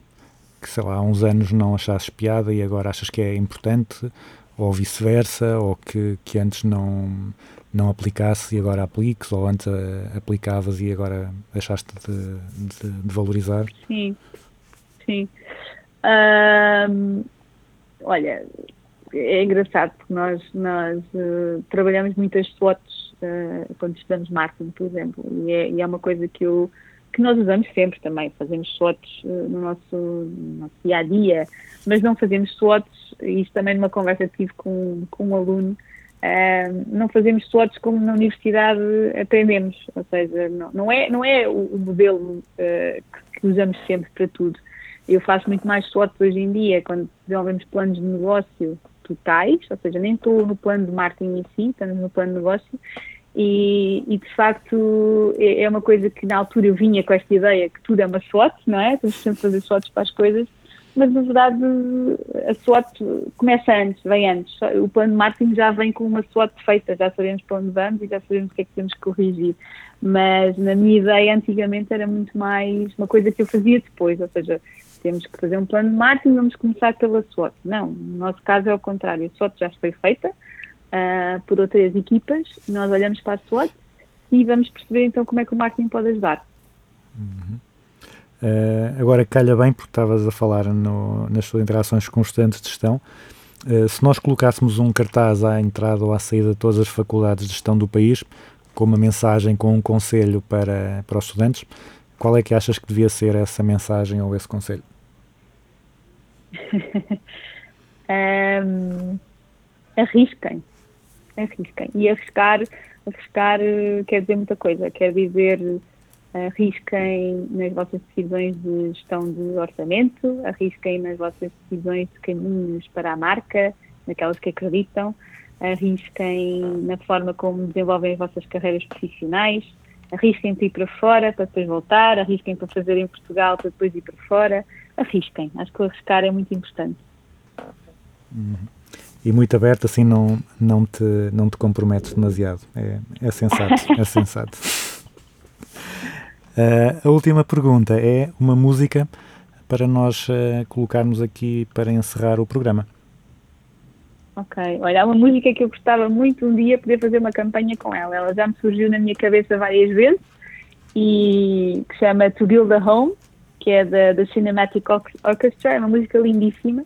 Que sei lá, há uns anos não achasses piada e agora achas que é importante, ou vice-versa, ou que, que antes não, não aplicasse e agora apliques, ou antes eh, aplicavas e agora deixaste de, de- de valorizar. Sim, sim. Olha, é engraçado porque nós, nós eh, trabalhamos muitas SWOTs eh, quando estudamos marketing, por exemplo, e é, e é uma coisa que, eu, que nós usamos sempre também. Fazemos SWOTs no, nosso, no nosso dia a dia, mas não fazemos SWOTs, isso também numa conversa que tive com, com um aluno. Ahm, não fazemos SWOTs como na universidade aprendemos, ou seja, não, não é, não é o, o modelo eh, que, que usamos sempre para tudo. Eu faço muito mais SWOT hoje em dia, quando desenvolvemos planos de negócio totais, ou seja, nem estou no plano de marketing em si, estamos no plano de negócio, e, e, de facto é, é uma coisa que na altura eu vinha com esta ideia que tudo é uma SWOT, não é? Temos sempre fazer SWOTs para as coisas, mas na verdade a SWOT começa antes, vem antes. O plano de marketing já vem com uma SWOT feita, já sabemos para onde vamos e já sabemos o que é que temos que corrigir. Mas na minha ideia antigamente era muito mais uma coisa que eu fazia depois, ou seja, temos que fazer um plano de marketing, vamos começar pela SWOT. Não, no nosso caso é o contrário, a SWOT já foi feita uh, por outras equipas, nós olhamos para a SWOT e vamos perceber então como é que o marketing pode ajudar. Uh, agora calha bem, porque estavas a falar no, nas suas interações com estudantes de gestão. Uh, se nós colocássemos um cartaz à entrada ou à saída de todas as faculdades de gestão do país, com uma mensagem, com um conselho para, para os estudantes, qual é que achas que devia ser essa mensagem ou esse conselho? [laughs] Ahm, arrisquem, arrisquem. E arriscar, arriscar eh, quer dizer muita coisa, quer dizer arrisquem nas vossas decisões de gestão de orçamento, arrisquem nas vossas decisões de caminhos para a marca, naquelas que acreditam, arrisquem na forma como desenvolvem as vossas carreiras profissionais, arrisquem para ir para fora para depois voltar, arrisquem para fazer em Portugal para depois ir para fora, arrisquem. Acho que o arriscar é muito importante. E muito aberto, assim não, não, te, não te comprometes demasiado. É, é sensato, é sensato. [laughs] Ah, a última pergunta é uma música para nós ah, colocarmos aqui para encerrar o programa. Ok, olha, há uma música que eu gostava muito um dia poder fazer uma campanha com ela. Ela já me surgiu na minha cabeça várias vezes e que chama To Build a Home, que é da, da Cinematic Orch- Orchestra, é uma música lindíssima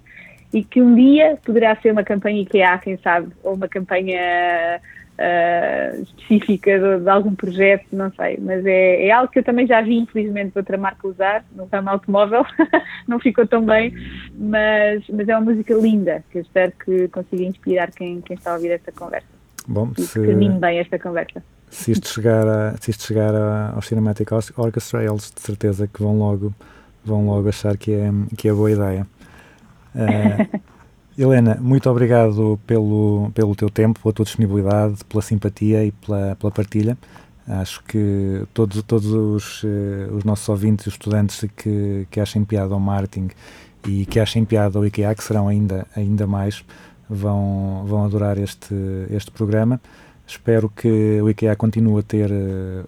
e que um dia poderá ser uma campanha IKEA, quem sabe, ou uma campanha ah, específica de, de algum projeto, não sei, mas é, é algo que eu também já vi, infelizmente, de outra marca usar, no ramo automóvel, [laughs] não ficou tão bem, mas, mas é uma música linda, que eu espero que consiga inspirar quem, quem está a ouvir esta conversa Bom, e se, que termine bem esta conversa. se isto chegar, a, se isto chegar a- ao Cinematic Or- Orchestra, eles de certeza que vão logo, vão logo achar que é, que é boa ideia. Ah, [laughs] Helena, muito obrigado pelo, pelo teu tempo, pela tua disponibilidade, pela simpatia e pela, pela partilha. Acho que todos, todos os, eh, os nossos ouvintes e estudantes que, que achem piada ao marketing e que achem piada ao IKEA, que serão ainda, ainda mais, vão, vão adorar este, este programa. Espero que o IKEA continue a ter eh,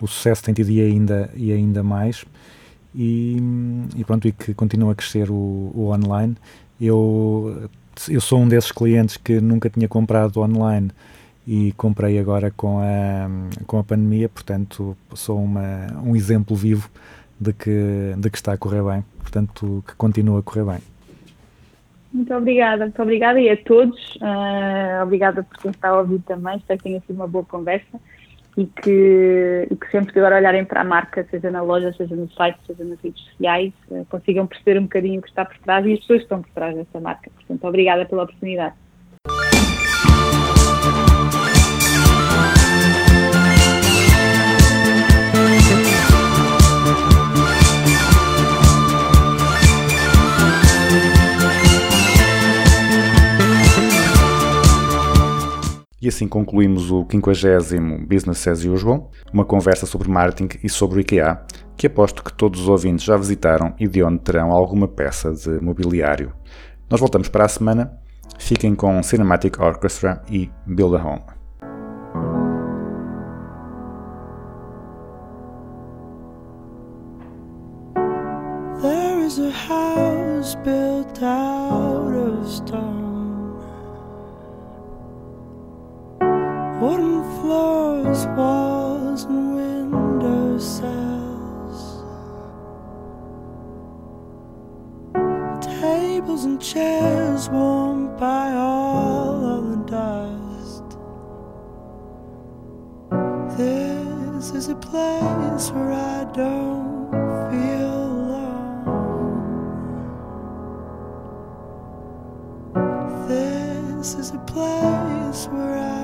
o sucesso que tem tido e ainda, e ainda mais. E, e pronto, e que continue a crescer o, o online. Eu, eu sou um desses clientes que nunca tinha comprado online e comprei agora com a, com a pandemia, portanto sou uma, um exemplo vivo de que, de que está a correr bem, portanto que continua a correr bem. Muito obrigada, muito obrigada e a todos. ah, obrigada por quem está a ouvir também. Espero que tenha sido uma boa conversa e que, que sempre que agora olharem para a marca, seja na loja, seja no site, seja nas redes sociais, ah, consigam perceber um bocadinho o que está por trás e as pessoas que estão por trás dessa marca. Portanto, obrigada pela oportunidade. E assim concluímos o 50 Business as Usual, uma conversa sobre marketing e sobre o IKEA, que aposto que todos os ouvintes já visitaram e de onde terão alguma peça de mobiliário. Nós voltamos para a semana. Fiquem com Cinematic Orchestra e Build a Home. There is a house built out of. Wooden floors, walls, and window sills. Tables and chairs warmed by all of the dust. This is a place where I don't feel alone. This is a place where I